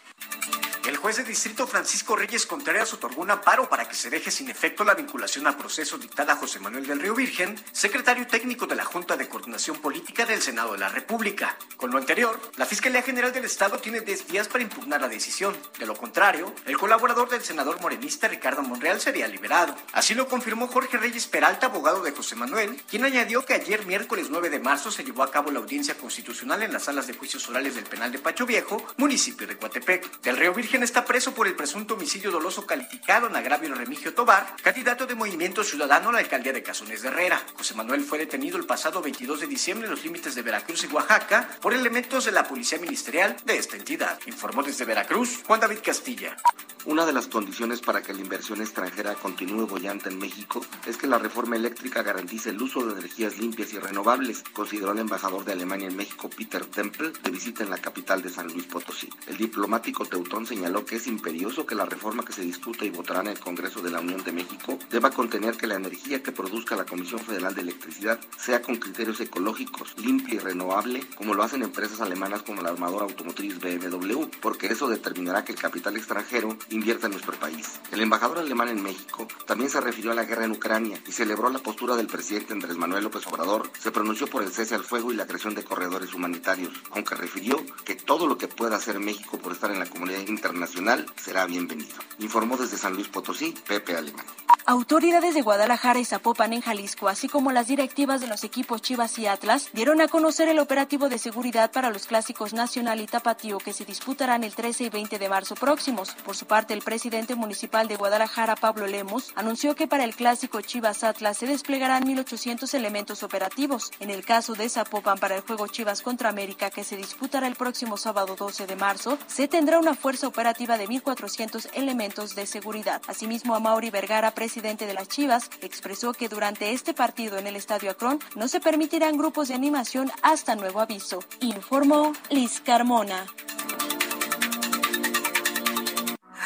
El juez de distrito Francisco Reyes Contreras otorgó un amparo para que se deje sin efecto la vinculación a proceso dictada a José Manuel del Río Virgen, secretario técnico de la Junta de Coordinación Política del Senado de la República. Con lo anterior, la Fiscalía General del Estado tiene 10 días para impugnar la decisión. De lo contrario, el colaborador del senador morenista Ricardo Monreal sería liberado. Así lo confirmó Jorge Reyes Peralta, abogado de José Manuel, quien añadió que ayer miércoles 9 de marzo se llevó a cabo la audiencia constitucional en las salas de juicios orales del penal de Pacho Viejo, municipio de Coatepec. Del Río Virgen está preso por el presunto homicidio doloso calificado en agravio de Remigio Tobar, candidato de Movimiento Ciudadano a la alcaldía de Cazones de Herrera. José Manuel fue detenido el pasado 22 de diciembre en los límites de Veracruz y Oaxaca por elementos de la Policía Ministerial de esta entidad. Informó desde Veracruz Juan David Castilla. Una de las condiciones para que la inversión extranjera continúe bollante en México es que la reforma eléctrica garantice el uso de energías limpias y renovables, consideró el embajador de Alemania en México, Peter Temple, de visita en la capital de San Luis Potosí. El diplomático teutón señaló que es imperioso que la reforma que se discuta y votará en el Congreso de la Unión de México deba contener que la energía que produzca la Comisión Federal de Electricidad sea con criterios ecológicos, limpia y renovable, como lo hacen empresas alemanas como la armadora automotriz BMW, porque eso determinará que el capital extranjero invierta en nuestro país. El embajador alemán en México también se refirió a la guerra en Ucrania y celebró la postura del presidente Andrés Manuel López Obrador. Se pronunció por el cese al fuego y la creación de corredores humanitarios, aunque refirió que todo lo que pueda hacer México por estar en la comunidad internacional será bienvenido. Informó desde San Luis Potosí, Pepe Alemán. Autoridades de Guadalajara y Zapopan en Jalisco, así como las directivas de los equipos Chivas y Atlas, dieron a conocer el operativo de seguridad para los clásicos Nacional y Tapatío que se disputarán el 13 y 20 de marzo próximos. Por su parte, el presidente municipal de Guadalajara, Pablo Lemos, anunció que para el clásico Chivas Atlas se desplegarán 1.800 elementos operativos. En el caso de Zapopan, para el juego Chivas contra América, que se disputará el próximo sábado 12 de marzo, se tendrá una fuerza operativa de 1.400 elementos de seguridad. Asimismo, Amaury Vergara, presidente de las Chivas, expresó que durante este partido en el Estadio Akron no se permitirán grupos de animación hasta nuevo aviso, informó Liz Carmona.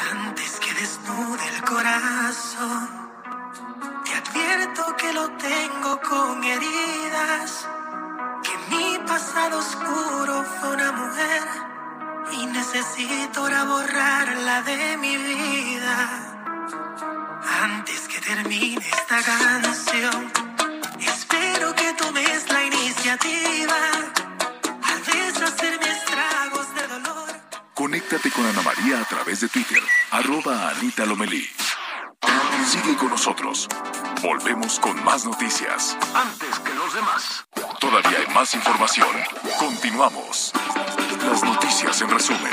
Antes que desnude el corazón, te advierto que lo tengo con heridas, que mi pasado oscuro fue una mujer y necesito ahora borrarla de mi vida. Antes que termine esta canción, espero que tomes la iniciativa al deshacerme estragos de dolor. Conéctate con Ana María a través de Twitter, arroba Anita Lomelí. Sigue con nosotros. Volvemos con más noticias. Antes que los demás. Todavía hay más información. Continuamos. Las noticias en resumen.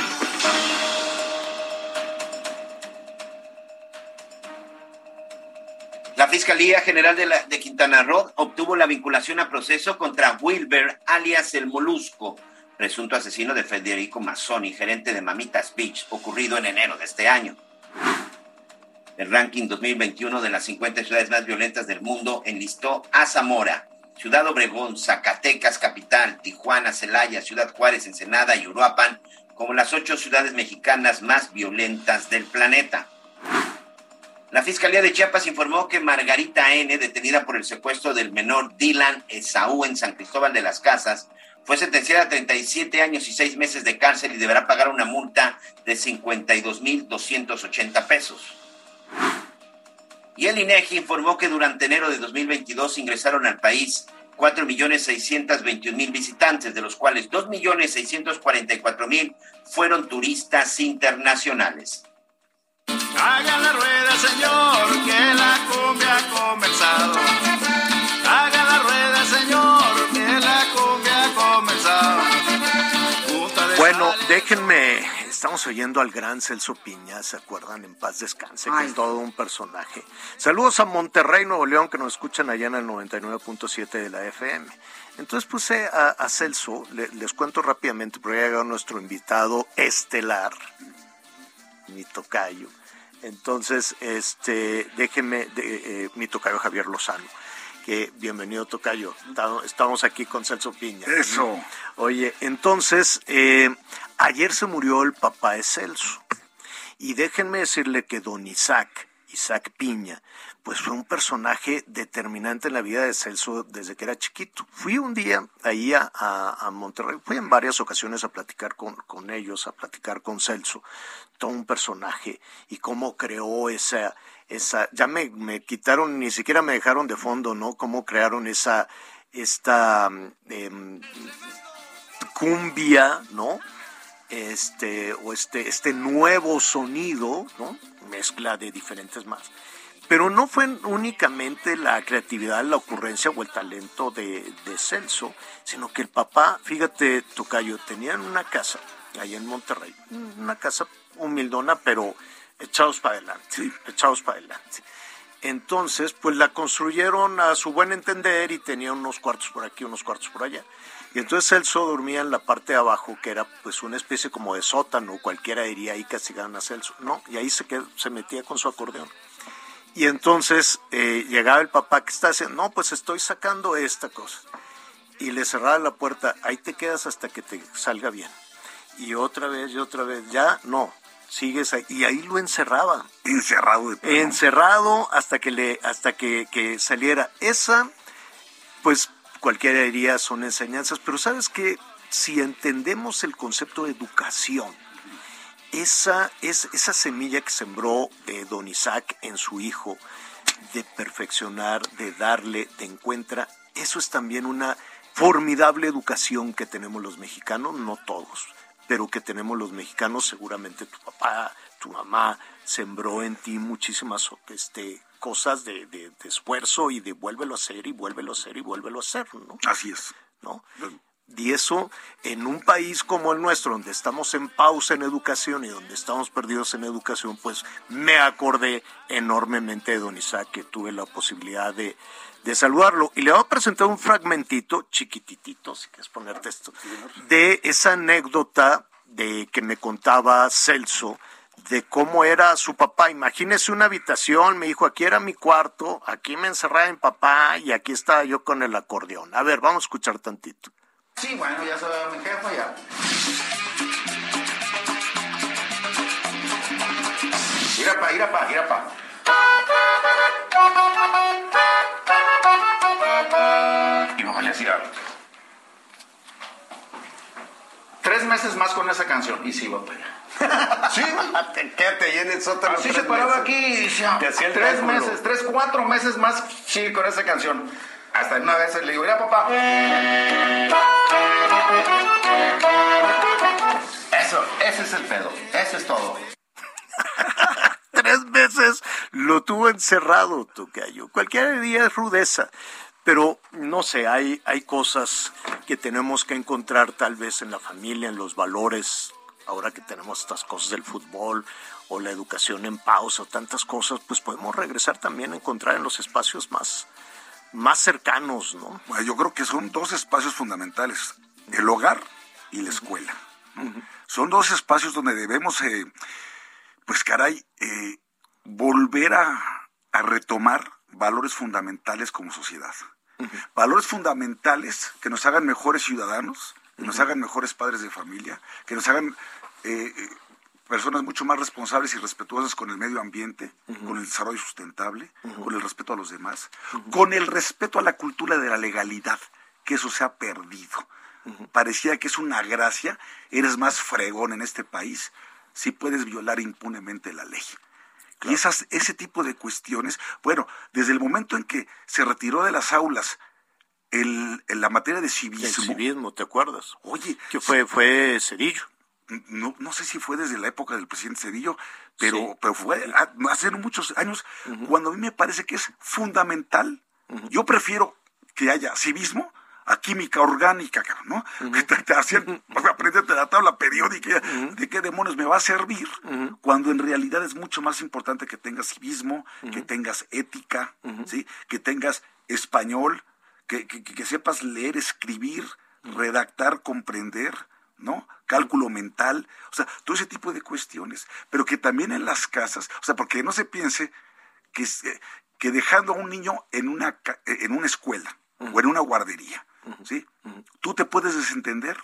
La Fiscalía General de, Quintana Roo obtuvo la vinculación a proceso contra Wilber, alias el Molusco, presunto asesino de Federico Mazzoni, gerente de Mamitas Beach, ocurrido en enero de este año. El ranking 2021 de las 50 ciudades más violentas del mundo enlistó a Zamora, Ciudad Obregón, Zacatecas, Capital, Tijuana, Celaya, Ciudad Juárez, Ensenada y Uruapan como las ocho ciudades mexicanas más violentas del planeta. La Fiscalía de Chiapas informó que Margarita N., detenida por el secuestro del menor Dylan Esaú en San Cristóbal de las Casas, fue sentenciada a 37 años y 6 meses de cárcel y deberá pagar una multa de 52.280 pesos. Y el INEGI informó que durante enero de 2022 ingresaron al país 4.621.000 visitantes, de los cuales 2.644.000 fueron turistas internacionales. Haga la rueda, señor, que la cumbia ha comenzado. Haga la rueda, señor, que la cumbia ha comenzado. Bueno, déjenme, estamos oyendo al gran Celso Piña, ¿se acuerdan? En paz descanse, que es todo un personaje. Saludos a Monterrey, Nuevo León, que nos escuchan allá en el 99.7 de la FM. Entonces puse a, a Celso, le, les cuento rápidamente, porque ha llegado nuestro invitado estelar, mi tocayo. Entonces, este, déjenme, de, eh, mi tocayo Javier Lozano, que bienvenido tocayo, estamos aquí con Celso Piña. Eso. Oye, entonces, eh, ayer se murió el papá de Celso, y déjenme decirle que don Isaac, Isaac Piña, pues fue un personaje determinante en la vida de Celso desde que era chiquito. Fui un día ahí a, Monterrey, fui en varias ocasiones a platicar con, con ellos, a platicar con Celso, todo un personaje y cómo creó esa, esa, ya me, me quitaron, ni siquiera me dejaron de fondo, ¿no? Cómo crearon esa, esta eh, cumbia, ¿no? Este, o este, este nuevo sonido, ¿no? Mezcla de diferentes más. Pero no fue únicamente la creatividad, la ocurrencia o el talento de, de Celso, sino que el papá, fíjate, Tocayo, tenían una casa ahí en Monterrey, una casa humildona, pero echados para adelante, echados para adelante. Entonces, pues la construyeron a su buen entender y tenía unos cuartos por aquí, unos cuartos por allá. Y entonces Celso dormía en la parte de abajo, que era pues una especie como de sótano, cualquiera diría ahí castigaban a Celso. No, y ahí se, quedó, se metía con su acordeón. Y entonces eh, llegaba el papá que está haciendo, no, pues estoy sacando esta cosa. Y le cerraba la puerta, ahí te quedas hasta que te salga bien. Y otra vez y otra vez, ya no, sigues ahí. Y ahí lo encerraba. Encerrado de Encerrado hasta que le, hasta que, que saliera. Esa, pues cualquiera diría son enseñanzas, pero sabes que si entendemos el concepto de educación, esa, es, esa semilla que sembró eh, don Isaac en su hijo, de perfeccionar, de darle, de encuentra, eso es también una formidable educación que tenemos los mexicanos, no todos, pero que tenemos los mexicanos, seguramente tu papá, tu mamá sembró en ti muchísimas este, cosas de, de, esfuerzo y de vuélvelo a hacer y vuélvelo a hacer y vuélvelo a hacer, ¿no? Así es. ¿No? Y eso en un país como el nuestro, donde estamos en pausa en educación y donde estamos perdidos en educación, pues me acordé enormemente de don Isaac, que tuve la posibilidad de, de saludarlo. Y le voy a presentar un fragmentito, chiquititito, si quieres ponerte esto, de esa anécdota de que me contaba Celso de cómo era su papá. Imagínese una habitación, me dijo, aquí era mi cuarto, aquí me encerraba en papá y aquí estaba yo con el acordeón. A ver, vamos a escuchar tantito. Sí, bueno, ya sabe mi jefa ya. Mira pa, mira pa, mira pa. Y no le hacía tres meses más con esa canción y sí iba para allá. Sí, quédate ahí en el sótano. Así se paraba aquí y tres meses, tres, cuatro meses más, sí, con esa canción. Hasta una vez le digo, mira papá. Eso, ese es el pedo, eso es todo. tres meses lo tuvo encerrado, Tocayo. Cualquier día es rudeza. Pero no sé, hay, hay cosas que tenemos que encontrar tal vez en la familia, en los valores ahora que tenemos estas cosas del fútbol o la educación en pausa o tantas cosas, pues podemos regresar también a encontrar en los espacios más, más cercanos, ¿no? Bueno, yo creo que son dos espacios fundamentales, el hogar y la escuela. Son dos espacios donde debemos, eh, pues caray, eh, volver a, retomar valores fundamentales como sociedad. Valores fundamentales que nos hagan mejores ciudadanos, que nos hagan mejores padres de familia, que nos hagan eh, eh, personas mucho más responsables y respetuosas con el medio ambiente, con el desarrollo sustentable, con el respeto a los demás, con el respeto a la cultura de la legalidad, que eso se ha perdido. Parecía que es una gracia, eres más fregón en este país si puedes violar impunemente la ley. Y esas, ese tipo de cuestiones, bueno, desde el momento en que se retiró de las aulas el, la materia de civismo. El civismo, ¿te acuerdas? Oye. Que fue, fue Cedillo no, no sé si fue desde la época del presidente Cedillo, pero, pero fue hace muchos años, cuando a mí me parece que es fundamental. Yo prefiero que haya civismo a química orgánica, ¿no? Que te, hacían aprenderte la tabla periódica de qué demonios me va a servir, cuando en realidad es mucho más importante que tengas civismo, que tengas ética, ¿sí? Que tengas español, que, que sepas leer, escribir, redactar, comprender, ¿no? Cálculo mental, o sea, todo ese tipo de cuestiones, pero que también en las casas, o sea, porque no se piense que, eh, que dejando a un niño en una, en una escuela o en una guardería, ¿sí? Tú te puedes desentender.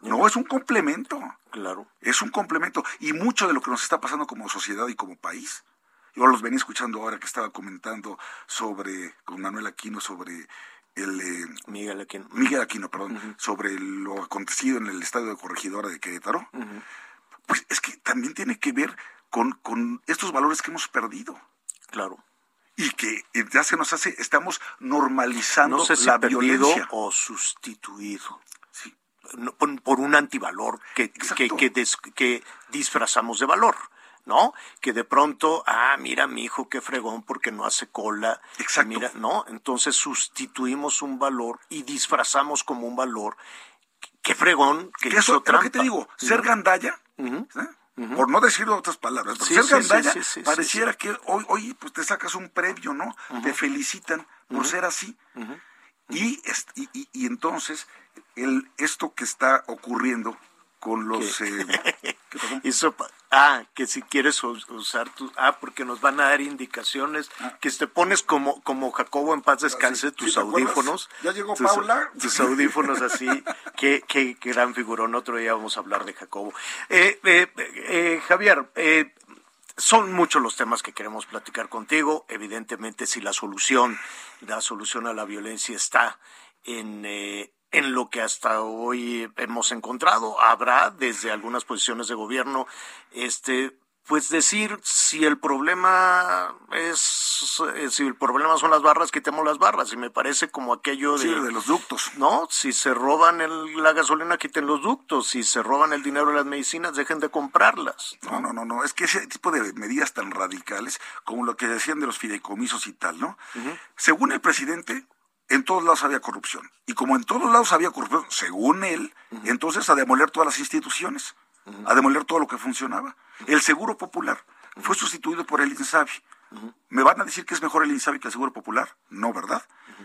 No, es un complemento. Claro. Es un complemento. Y mucho de lo que nos está pasando como sociedad y como país yo los venía escuchando ahora que estaba comentando sobre, con Manuel Aquino, sobre el... eh, Miguel Aquino. Miguel Aquino, perdón, sobre lo acontecido en el estadio de Corregidora de Querétaro, pues es que también tiene que ver con, con estos valores que hemos perdido. Claro. Y que eh, ya se nos hace, estamos normalizando No sé si la violencia. o sustituido. No, por, por un antivalor que, que, que, des- que disfrazamos de valor. ¿No? Que de pronto, ah, mira mi hijo qué fregón porque no hace cola. Exacto. Mira, ¿no? Entonces sustituimos un valor y disfrazamos como un valor. Qué fregón que Que eso, hizo pero ¿qué te trampa. digo? Ser gandalla, ¿eh? por no decirlo otras palabras, pero Sí, ser sí, gandalla sí, pareciera que hoy, hoy pues te sacas un premio, ¿no? Te felicitan por ser así. y, y, y- y entonces, el, esto que está ocurriendo con los... eh. Eso ah, que si quieres us- usar tu... Ah, porque nos van a dar indicaciones. Que te pones como, como Jacobo en paz descanse, tus Ah, ¿Sí te acuerdas? audífonos. Ya llegó tus, Paula. Tus audífonos así. qué, qué gran figurón. Otro día vamos a hablar de Jacobo. Eh, eh, eh, Javier, eh, son muchos los temas que queremos platicar contigo. Evidentemente, si la solución, la solución a la violencia está en, eh, en lo que hasta hoy hemos encontrado, habrá desde algunas posiciones de gobierno, este, pues decir si el problema es, eh, si el problema son las barras, quitemos las barras. Y me parece como aquello de, Sí, de los ductos. no, si se roban el- la gasolina, quiten los ductos. Si se roban el dinero de las medicinas, dejen de comprarlas. No, no, no, no. Es que ese tipo de medidas tan radicales, como lo que decían de los fideicomisos y tal, ¿no? Según el presidente, en todos lados había corrupción. Y como en todos lados había corrupción, según él, entonces a demoler todas las instituciones, a demoler todo lo que funcionaba. El Seguro Popular fue sustituido por el INSABI. ¿Me van a decir que es mejor el INSABI que el Seguro Popular? No, ¿verdad?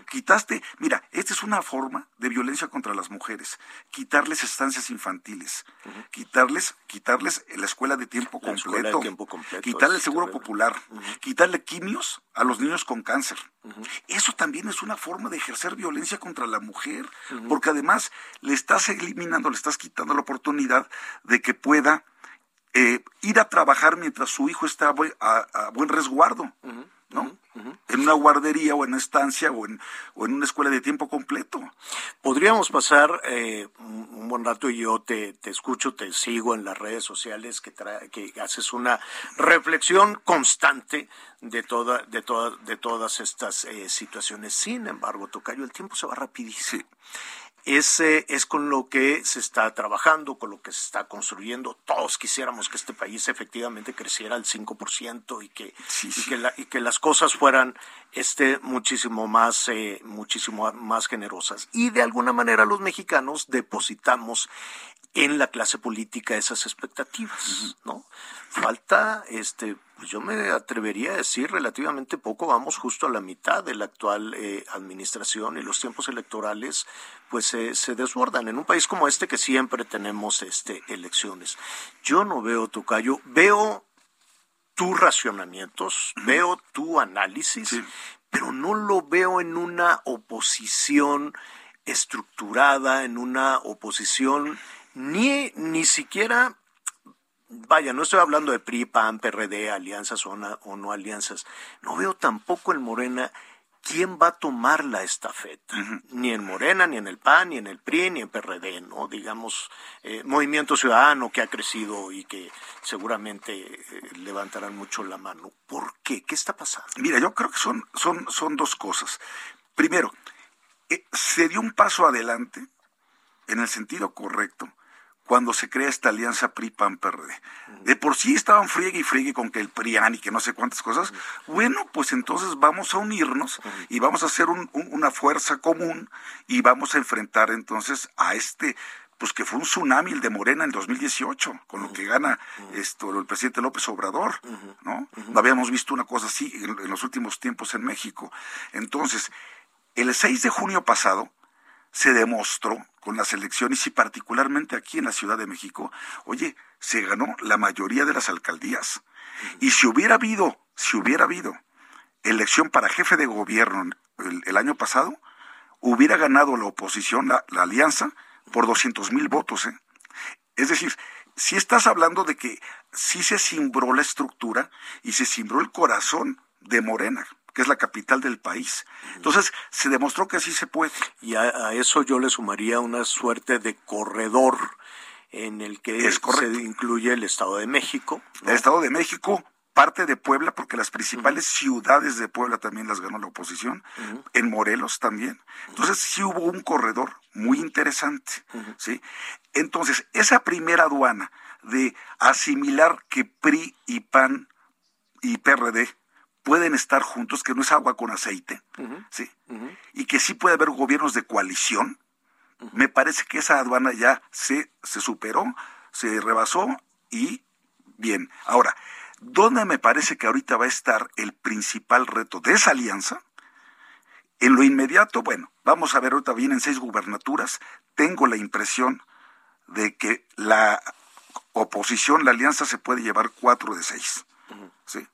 Quitaste, mira, esta es una forma de violencia contra las mujeres, quitarles estancias infantiles, quitarles, quitarles la escuela de tiempo La escuela completo, de tiempo completo, quitarle el seguro popular, quitarle quimios a los niños con cáncer. Eso también es una forma de ejercer violencia contra la mujer, porque además le estás eliminando, le estás quitando la oportunidad de que pueda eh, ir a trabajar mientras su hijo está a, buen- a- a buen resguardo, ¿no? En una guardería o en una estancia o en, o en una escuela de tiempo completo. Podríamos pasar eh, un buen rato y yo te, te escucho, te sigo en las redes sociales que, tra- que haces una reflexión constante de toda, de toda, de todas estas eh, situaciones. Sin embargo, Tocayo, el tiempo se va rapidísimo. Ese es con lo que se está trabajando, con lo que se está construyendo. Todos quisiéramos que este país efectivamente creciera al 5% y que, y que, la- y que las cosas fueran este, muchísimo, más, eh, muchísimo más generosas. Y de alguna manera los mexicanos depositamos en la clase política esas expectativas, ¿no? Falta, este, pues yo me atrevería a decir relativamente poco, vamos justo a la mitad de la actual eh, administración y los tiempos electorales pues se- se desbordan en un país como este que siempre tenemos este elecciones. Yo no veo Tocayo, veo tus racionamientos, veo tu análisis, pero no lo veo en una oposición estructurada, en una oposición ni, ni siquiera, vaya, no estoy hablando de PRI, PAN, PRD, alianzas o, no alianzas, no veo tampoco en Morena quién va a tomar la estafeta, ni en Morena, ni en el PAN, ni en el PRI, ni en PRD, ¿no? Digamos, eh, Movimiento Ciudadano que ha crecido y que seguramente eh, levantarán mucho la mano. ¿Por qué? ¿Qué está pasando? Mira, yo creo que son, son, son dos cosas. Primero, eh, se dio un paso adelante en el sentido correcto cuando se crea esta alianza PRI-PAN-PRD. De por sí estaban friegue y friegue con que el PRIAN y que no sé cuántas cosas. Bueno, pues entonces vamos a unirnos y vamos a hacer un- un- una fuerza común y vamos a enfrentar entonces a este pues que fue un tsunami el de Morena en 2018, con lo que gana esto el presidente López Obrador, ¿no? No habíamos visto una cosa así en, en los últimos tiempos en México. Entonces, el 6 de junio pasado se demostró con las elecciones y particularmente aquí en la Ciudad de México, oye, se ganó la mayoría de las alcaldías. Y si hubiera habido, si hubiera habido elección para jefe de gobierno el, el año pasado, hubiera ganado la oposición, la, la alianza, por 200 mil votos. ¿eh? Es decir, si estás hablando de que sí se cimbró la estructura y se cimbró el corazón de Morena que es la capital del país. Entonces, se demostró que sí se puede. Y a, eso yo le sumaría una suerte de corredor en el que se incluye el Estado de México. El Estado de México, parte de Puebla, porque las principales ciudades de Puebla también las ganó la oposición, en Morelos también. Entonces sí hubo un corredor muy interesante, ¿sí? Entonces, esa primera aduana de asimilar que PRI y PAN y PRD pueden estar juntos, que no es agua con aceite, ¿sí? Y que sí puede haber gobiernos de coalición, me parece que esa aduana ya se, se superó, se rebasó y bien. Ahora, ¿Dónde me parece que ahorita va a estar el principal reto de esa alianza? En lo inmediato, bueno, vamos a ver, ahorita vienen seis gubernaturas. Tengo la impresión de que la oposición, la alianza, se puede llevar cuatro de seis. ¿sí?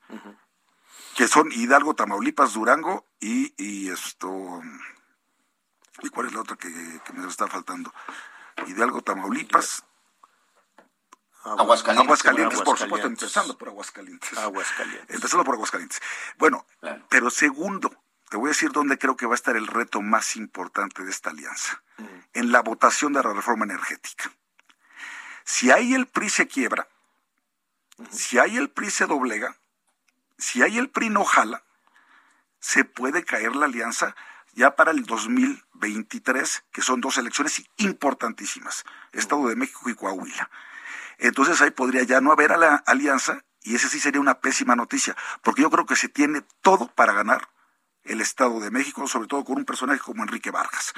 Que son Hidalgo, Tamaulipas, Durango y, esto. ¿Y cuál es la otra que, que me está faltando? Hidalgo, Tamaulipas, Aguascalientes. Aguascalientes, por supuesto, empezando por Aguascalientes. Aguascalientes. Empezando por Aguascalientes. Bueno, pero segundo, te voy a decir dónde creo que va a estar el reto más importante de esta alianza. Mm. En la votación de la reforma energética. Si ahí el PRI se quiebra, si ahí el PRI se doblega, si ahí el PRI no jala, se puede caer la alianza ya para el 2023, que son dos elecciones importantísimas, Estado de México y Coahuila entonces ahí podría ya no haber a la alianza y ese sí sería una pésima noticia, porque yo creo que se tiene todo para ganar el Estado de México, sobre todo con un personaje como Enrique Vargas.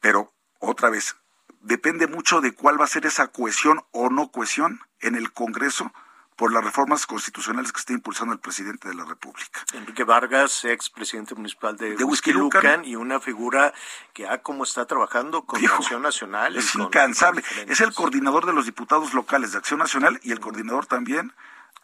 Pero otra vez, depende mucho de cuál va a ser esa cohesión o no cohesión en el Congreso por las reformas constitucionales que está impulsando el presidente de la República. Enrique Vargas, ex presidente municipal de, de y una figura que ha como está trabajando con Acción Nacional. Es incansable. Es el coordinador de los diputados locales de Acción Nacional y el coordinador también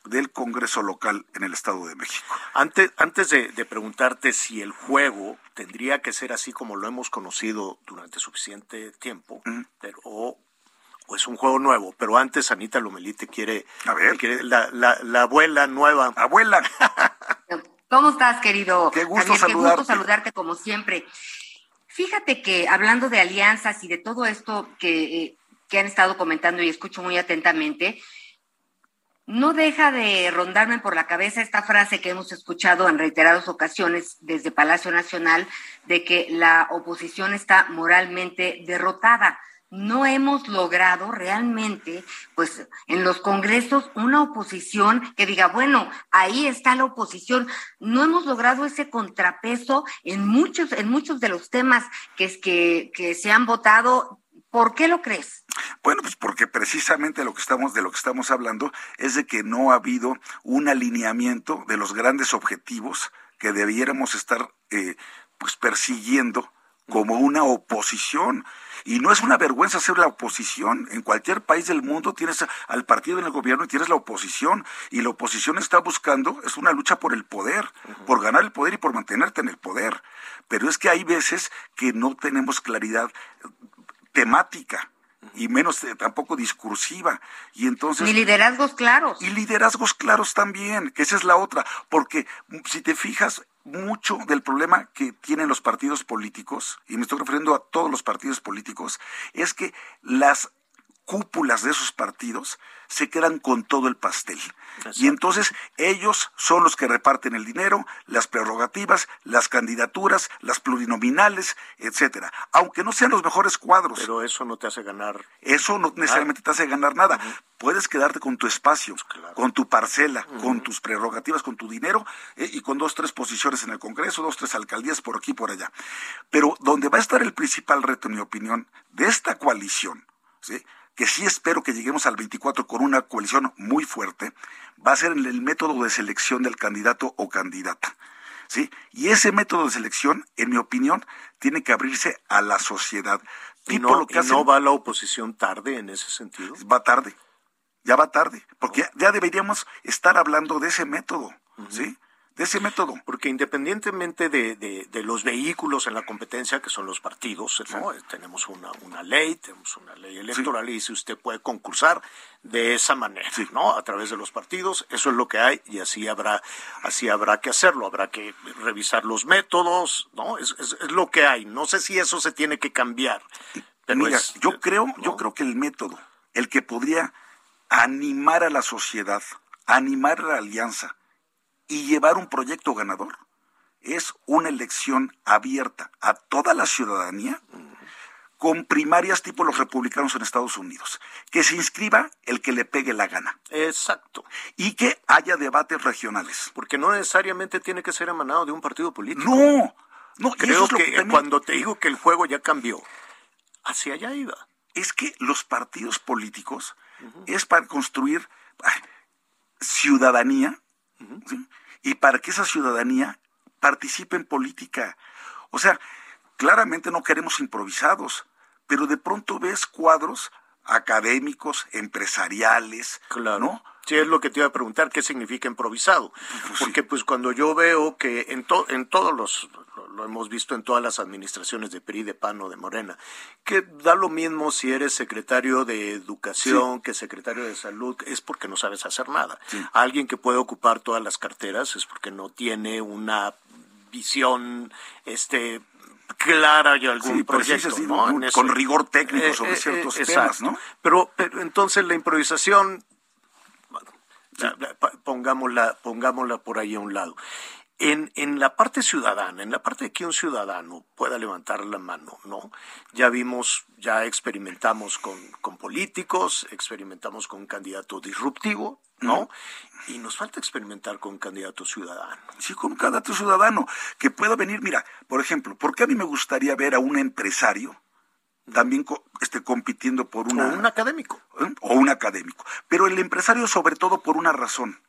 del Congreso local en el Estado de México. Antes, antes de, preguntarte si el juego tendría que ser así como lo hemos conocido durante suficiente tiempo, pero es un juego nuevo, pero antes Anita Lomelí te quiere, a ver. la, la, abuela nueva. Abuela. ¿Cómo estás, querido? Qué gusto saludarte. Qué gusto saludarte como siempre. Fíjate que hablando de alianzas y de todo esto que, eh, que han estado comentando y escucho muy atentamente, no deja de rondarme por la cabeza esta frase que hemos escuchado en reiteradas ocasiones desde Palacio Nacional de que la oposición está moralmente derrotada no hemos logrado realmente, pues en los congresos, una oposición que diga, bueno, ahí está la oposición. No hemos logrado ese contrapeso en muchos, en muchos de los temas que, es que, se han votado. ¿Por qué lo crees? Bueno, pues porque precisamente lo que estamos, de lo que estamos hablando es de que no ha habido un alineamiento de los grandes objetivos que debiéramos estar eh, pues persiguiendo como una oposición. Y no es una vergüenza ser la oposición. En cualquier país del mundo tienes al partido en el gobierno y tienes la oposición. Y la oposición está buscando, es una lucha por el poder, por ganar el poder y por mantenerte en el poder. Pero es que hay veces que no tenemos claridad temática y menos eh, tampoco discursiva. Y entonces. Ni liderazgos claros. Y liderazgos claros también, que esa es la otra. Porque si te fijas, mucho del problema que tienen los partidos políticos, y me estoy refiriendo a todos los partidos políticos, es que las cúpulas de esos partidos se quedan con todo el pastel. Y entonces ellos son los que reparten el dinero, las prerrogativas, las candidaturas, las plurinominales, etcétera. Aunque no sean los mejores cuadros. Pero eso no te hace ganar. Eso no necesariamente te hace ganar nada. Puedes quedarte con tu espacio, pues con tu parcela, con tus prerrogativas, con tu dinero eh, y con dos, tres posiciones en el Congreso, dos, tres alcaldías por aquí y por allá. Pero donde va a estar el principal reto, en mi opinión, de esta coalición, ¿sí? Que sí espero que lleguemos al 24 con una coalición muy fuerte, va a ser en el método de selección del candidato o candidata. ¿Sí? Y ese método de selección, en mi opinión, tiene que abrirse a la sociedad. ¿Y no, no va la oposición tarde en ese sentido? Va tarde, ya va tarde, porque ya, deberíamos estar hablando de ese método, ¿sí? De ese método. Porque independientemente de, de, de, los vehículos en la competencia, que son los partidos, ¿no? tenemos una, una ley, tenemos una ley electoral y si usted puede concursar de esa manera, ¿no? A través de los partidos, eso es lo que hay y así habrá, así habrá que hacerlo, habrá que revisar los métodos, ¿no? Es, es, es lo que hay. No sé si eso se tiene que cambiar. Pero Mira, es, yo creo, yo creo que el método, el que podría animar a la sociedad, animar a la alianza y llevar un proyecto ganador, es una elección abierta a toda la ciudadanía con primarias tipo los republicanos en Estados Unidos. Que se inscriba el que le pegue la gana. Exacto. Y que haya debates regionales. Porque no necesariamente tiene que ser emanado de un partido político. No, no, creo es que, que también- cuando te digo que el juego ya cambió, hacia allá iba. Es que los partidos políticos es para construir ay, ciudadanía ¿sí? Y para que esa ciudadanía participe en política. O sea, claramente no queremos improvisados, pero de pronto ves cuadros académicos, empresariales, ¿no? Sí, es lo que te iba a preguntar, ¿qué significa improvisado? Porque pues cuando yo veo que en, to- en todos los, lo, hemos visto en todas las administraciones de PRI, de PAN o de Morena, que da lo mismo si eres secretario de Educación que secretario de Salud, es porque no sabes hacer nada. Alguien que puede ocupar todas las carteras es porque no tiene una visión este clara y algún Sí, proyecto, con- eso. rigor técnico Eh, sobre eh, ciertos eh, temas. ¿no? Pero, pero entonces la improvisación, pongámosla, pongámosla por ahí a un lado. En, en la parte ciudadana, en la parte de que un ciudadano pueda levantar la mano, ¿no? Ya vimos, ya experimentamos con, con políticos, experimentamos con un candidato disruptivo, ¿no? Y nos falta experimentar con un candidato ciudadano. Sí, con un candidato ciudadano que pueda venir. Mira, por ejemplo, ¿por qué a mí me gustaría ver a un empresario también co- este, compitiendo por una... O un académico. ¿eh? O un académico. Pero el empresario sobre todo por una razón.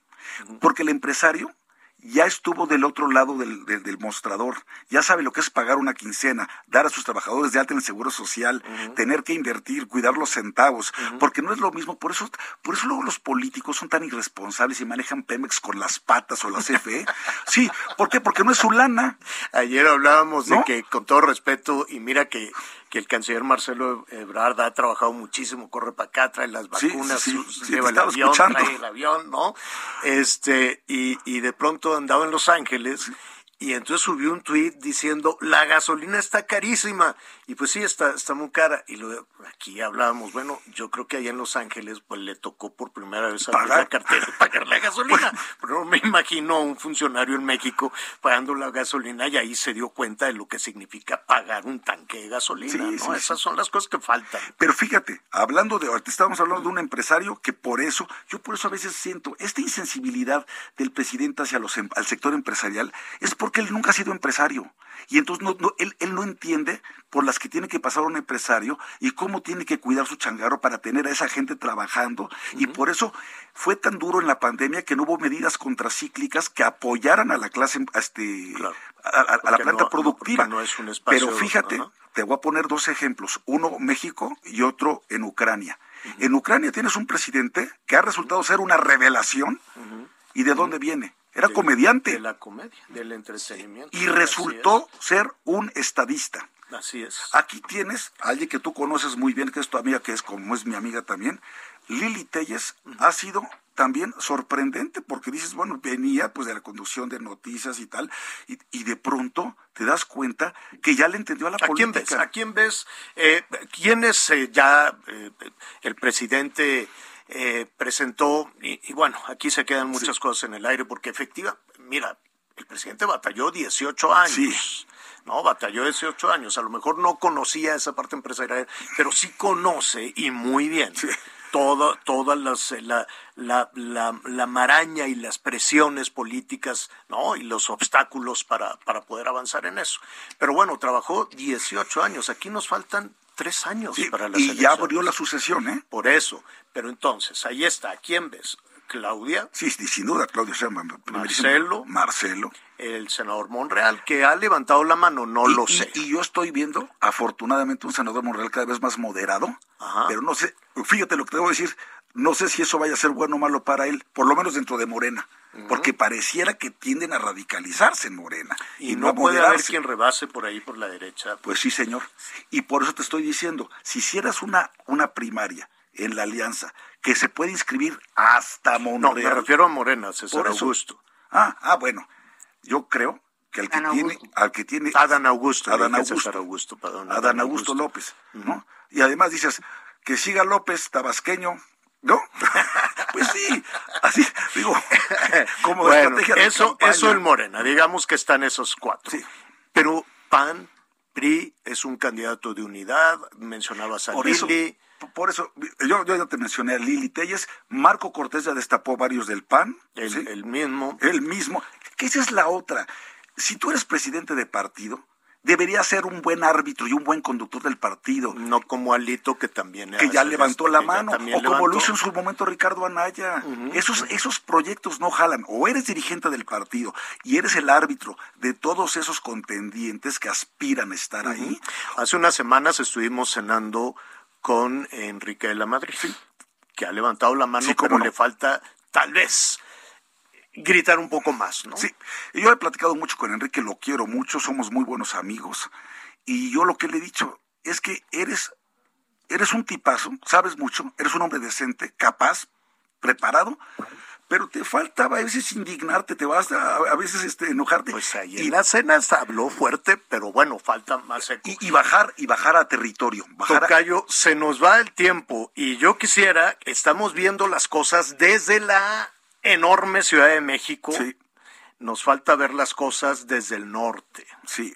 Porque el empresario ya estuvo del otro lado del, del- del mostrador, ya sabe lo que es pagar una quincena, dar a sus trabajadores de alta en el seguro social, tener que invertir, cuidar los centavos, porque no es lo mismo, por eso, por eso luego los políticos son tan irresponsables y manejan Pemex con las patas o la CFE. Sí, ¿por qué? Porque no es su lana. Ayer hablábamos de que, con todo respeto, y mira que, que el canciller Marcelo Ebrard ha trabajado muchísimo, corre para acá, trae las vacunas, sí, sí, sus- sí, lleva el avión, escuchando. trae el avión, ¿no? Este, y, y de pronto andaba en Los Ángeles y entonces subió un tuit diciendo, la gasolina está carísima. Y pues sí, está, está muy cara. Y lo, aquí hablábamos, bueno, yo creo que allá en Los Ángeles pues le tocó por primera vez abrir Pagar. la cartera y pagar la gasolina. Pero no me imagino a un funcionario en México pagando la gasolina y ahí se dio cuenta de lo que significa pagar un tanque de gasolina. Sí, ¿no? sí, Esas sí. son las cosas que faltan. Pero fíjate, hablando de, ahorita estábamos hablando de un empresario que por eso, yo por eso a veces siento esta insensibilidad del presidente hacia los, em- al sector empresarial, es porque él nunca ha sido empresario. Y entonces no, no- él, él no entiende por las que tiene que pasar un empresario y cómo tiene que cuidar su changarro para tener a esa gente trabajando. Y por eso fue tan duro en la pandemia que no hubo medidas contracíclicas que apoyaran a la clase, a este, a, a- a la planta no- productiva. no es un espacio- Pero fíjate, te voy a poner dos ejemplos, uno México y otro en Ucrania. En Ucrania tienes un presidente que ha resultado ser una revelación. ¿Y de dónde viene? Era De- comediante De la comedia, del entretenimiento. y resultó ser un estadista. Así es. Aquí tienes a alguien que tú conoces muy bien, que es tu amiga, que es como es mi amiga también. Lili Telles ha sido también sorprendente porque dices, bueno, venía pues de la conducción de noticias y tal, y, y de pronto te das cuenta que ya le entendió a la ¿A quién política. ves? ¿A quién ves? Eh, ¿Quién es eh, ya eh, el presidente eh, presentó? Y, y bueno, aquí se quedan muchas cosas en el aire porque efectiva, mira, el presidente batalló 18 años. No, batalló 18 años. A lo mejor no conocía esa parte empresarial, pero sí conoce y muy bien. Todo, todas las, eh, la, la, la, la maraña y las presiones políticas, ¿no? Y los obstáculos para, para poder avanzar en eso. Pero bueno, trabajó 18 años. Aquí nos faltan tres años Sí, para las y ya abrió la sucesión, ¿eh? Por eso. Pero entonces, ahí está. ¿A quién ves? Claudia, Sí, sí, sin duda, primerísimo. Marcelo. Marcelo. el senador Monreal, que ha levantado la mano, no Y- lo y- sé. Y, yo estoy viendo, afortunadamente, un senador Monreal cada vez más moderado, Ajá. pero no sé, fíjate lo que te voy a decir, no sé si eso vaya a ser bueno o malo para él, por lo menos dentro de Morena. Porque pareciera que tienden a radicalizarse en Morena. Y, no, puede haber quien rebase por ahí por la derecha. Pues sí, señor. Y por eso te estoy diciendo, si hicieras una, una primaria en la alianza que se puede inscribir hasta Monreal. No, me refiero a Morena, César Augusto. Ah, ah, bueno. Yo creo que al que tiene, al que tiene Adán Augusto, Adán Augusto, Augusto, perdón, Adán, Augusto, López, ¿no? Y además dices que siga López tabasqueño, ¿no? pues sí, así digo, como bueno, estrategia eso, eso en Morena, digamos que están esos cuatro. Sí. Pero PAN, PRI es un candidato de unidad, mencionabas a por Lili. por eso, yo, yo ya te mencioné a Lili Telles, Marco Cortés ya destapó varios del PAN. El, el mismo. El mismo. Que esa es la otra. Si tú eres presidente de partido, debería ser un buen árbitro y un buen conductor del partido. No como Alito que también que ya levantó la mano o como lo hizo en su momento Ricardo Anaya. esos esos proyectos no jalan. O eres dirigente del partido y eres el árbitro de todos esos contendientes que aspiran a estar ahí. Hace unas semanas estuvimos cenando con Enrique de la Madrid, que ha levantado la mano, pero le falta tal vez gritar un poco más, ¿no? Sí, yo he platicado mucho con Enrique, lo quiero mucho, somos muy buenos amigos. Y yo lo que le he dicho es que eres, eres un tipazo, sabes mucho, eres un hombre decente, capaz, preparado, pero te faltaba a veces indignarte, te vas a, veces este, enojarte. Pues ahí en la cena habló fuerte, pero bueno, falta más Y, bajar, y bajar a territorio. Bajar Tocayo, se nos va el tiempo y yo quisiera, estamos viendo las cosas desde la enorme Ciudad de México. Nos falta ver las cosas desde el norte. Sí.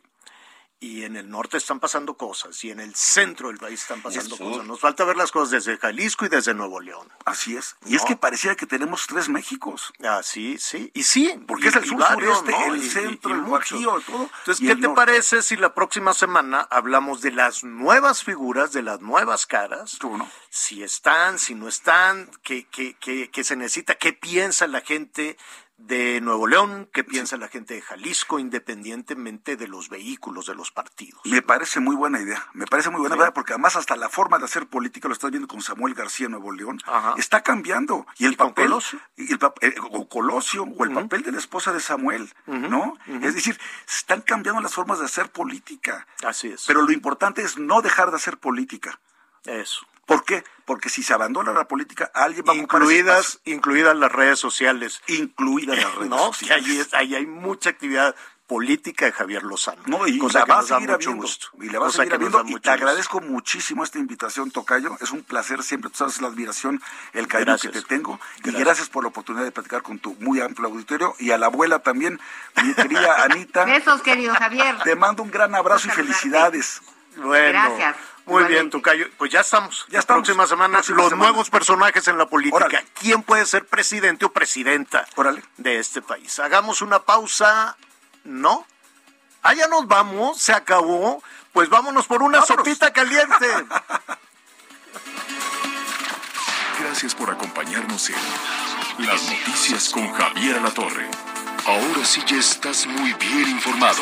Y en el norte están pasando cosas, y en el centro del país están pasando cosas. Nos falta ver las cosas desde Jalisco y desde Nuevo León. Así es. Y es que parecía que tenemos tres Méxicos. Ah, sí, sí. Y sí, porque es el sur, sureste, el centro, el Bajío, todo. Entonces, ¿qué te parece si la próxima semana hablamos de las nuevas figuras, de las nuevas caras? ¿Tú no? Si están, si no están, qué, qué, qué, qué se necesita, qué piensa la gente de Nuevo León, qué piensa la gente de Jalisco, independientemente de los vehículos de los partidos. Me parece muy buena idea, me parece muy buena idea, porque además hasta la forma de hacer política, lo estás viendo con Samuel García Nuevo León, está cambiando. Y el papel, Colosio? Y el, eh, o Colosio, o el papel de la esposa de Samuel, ¿no? Es decir, están cambiando las formas de hacer política. Así es. Pero lo importante es no dejar de hacer política. Eso. ¿Por qué? Porque si se abandona la política, alguien va a incluidas, incluidas las redes sociales. Incluidas las redes ¿No? sociales. Que ahí, hay mucha actividad política de Javier Lozano. No, y la va a seguir habiendo. Y la va a seguir habiendo. Y te agradezco muchísimo esta invitación, Tocayo. Es un placer siempre, tú sabes la admiración, el cariño que te tengo. Y gracias por la oportunidad de platicar con tu muy amplio auditorio. Y a la abuela también, mi querida Anita. Besos, querido Javier. Te mando un gran abrazo y felicidades. Bueno. Gracias. Muy bien, Tocayo. Pues ya estamos. Ya estamos. Próxima semana, los nuevos personajes en la política. ¿Quién puede ser presidente o presidenta de este país? Hagamos una pausa. ¿No? Allá nos vamos, se acabó. Pues vámonos por una sopita caliente. Gracias por acompañarnos en Las Noticias con Javier La Torre. Ahora sí ya estás muy bien informado.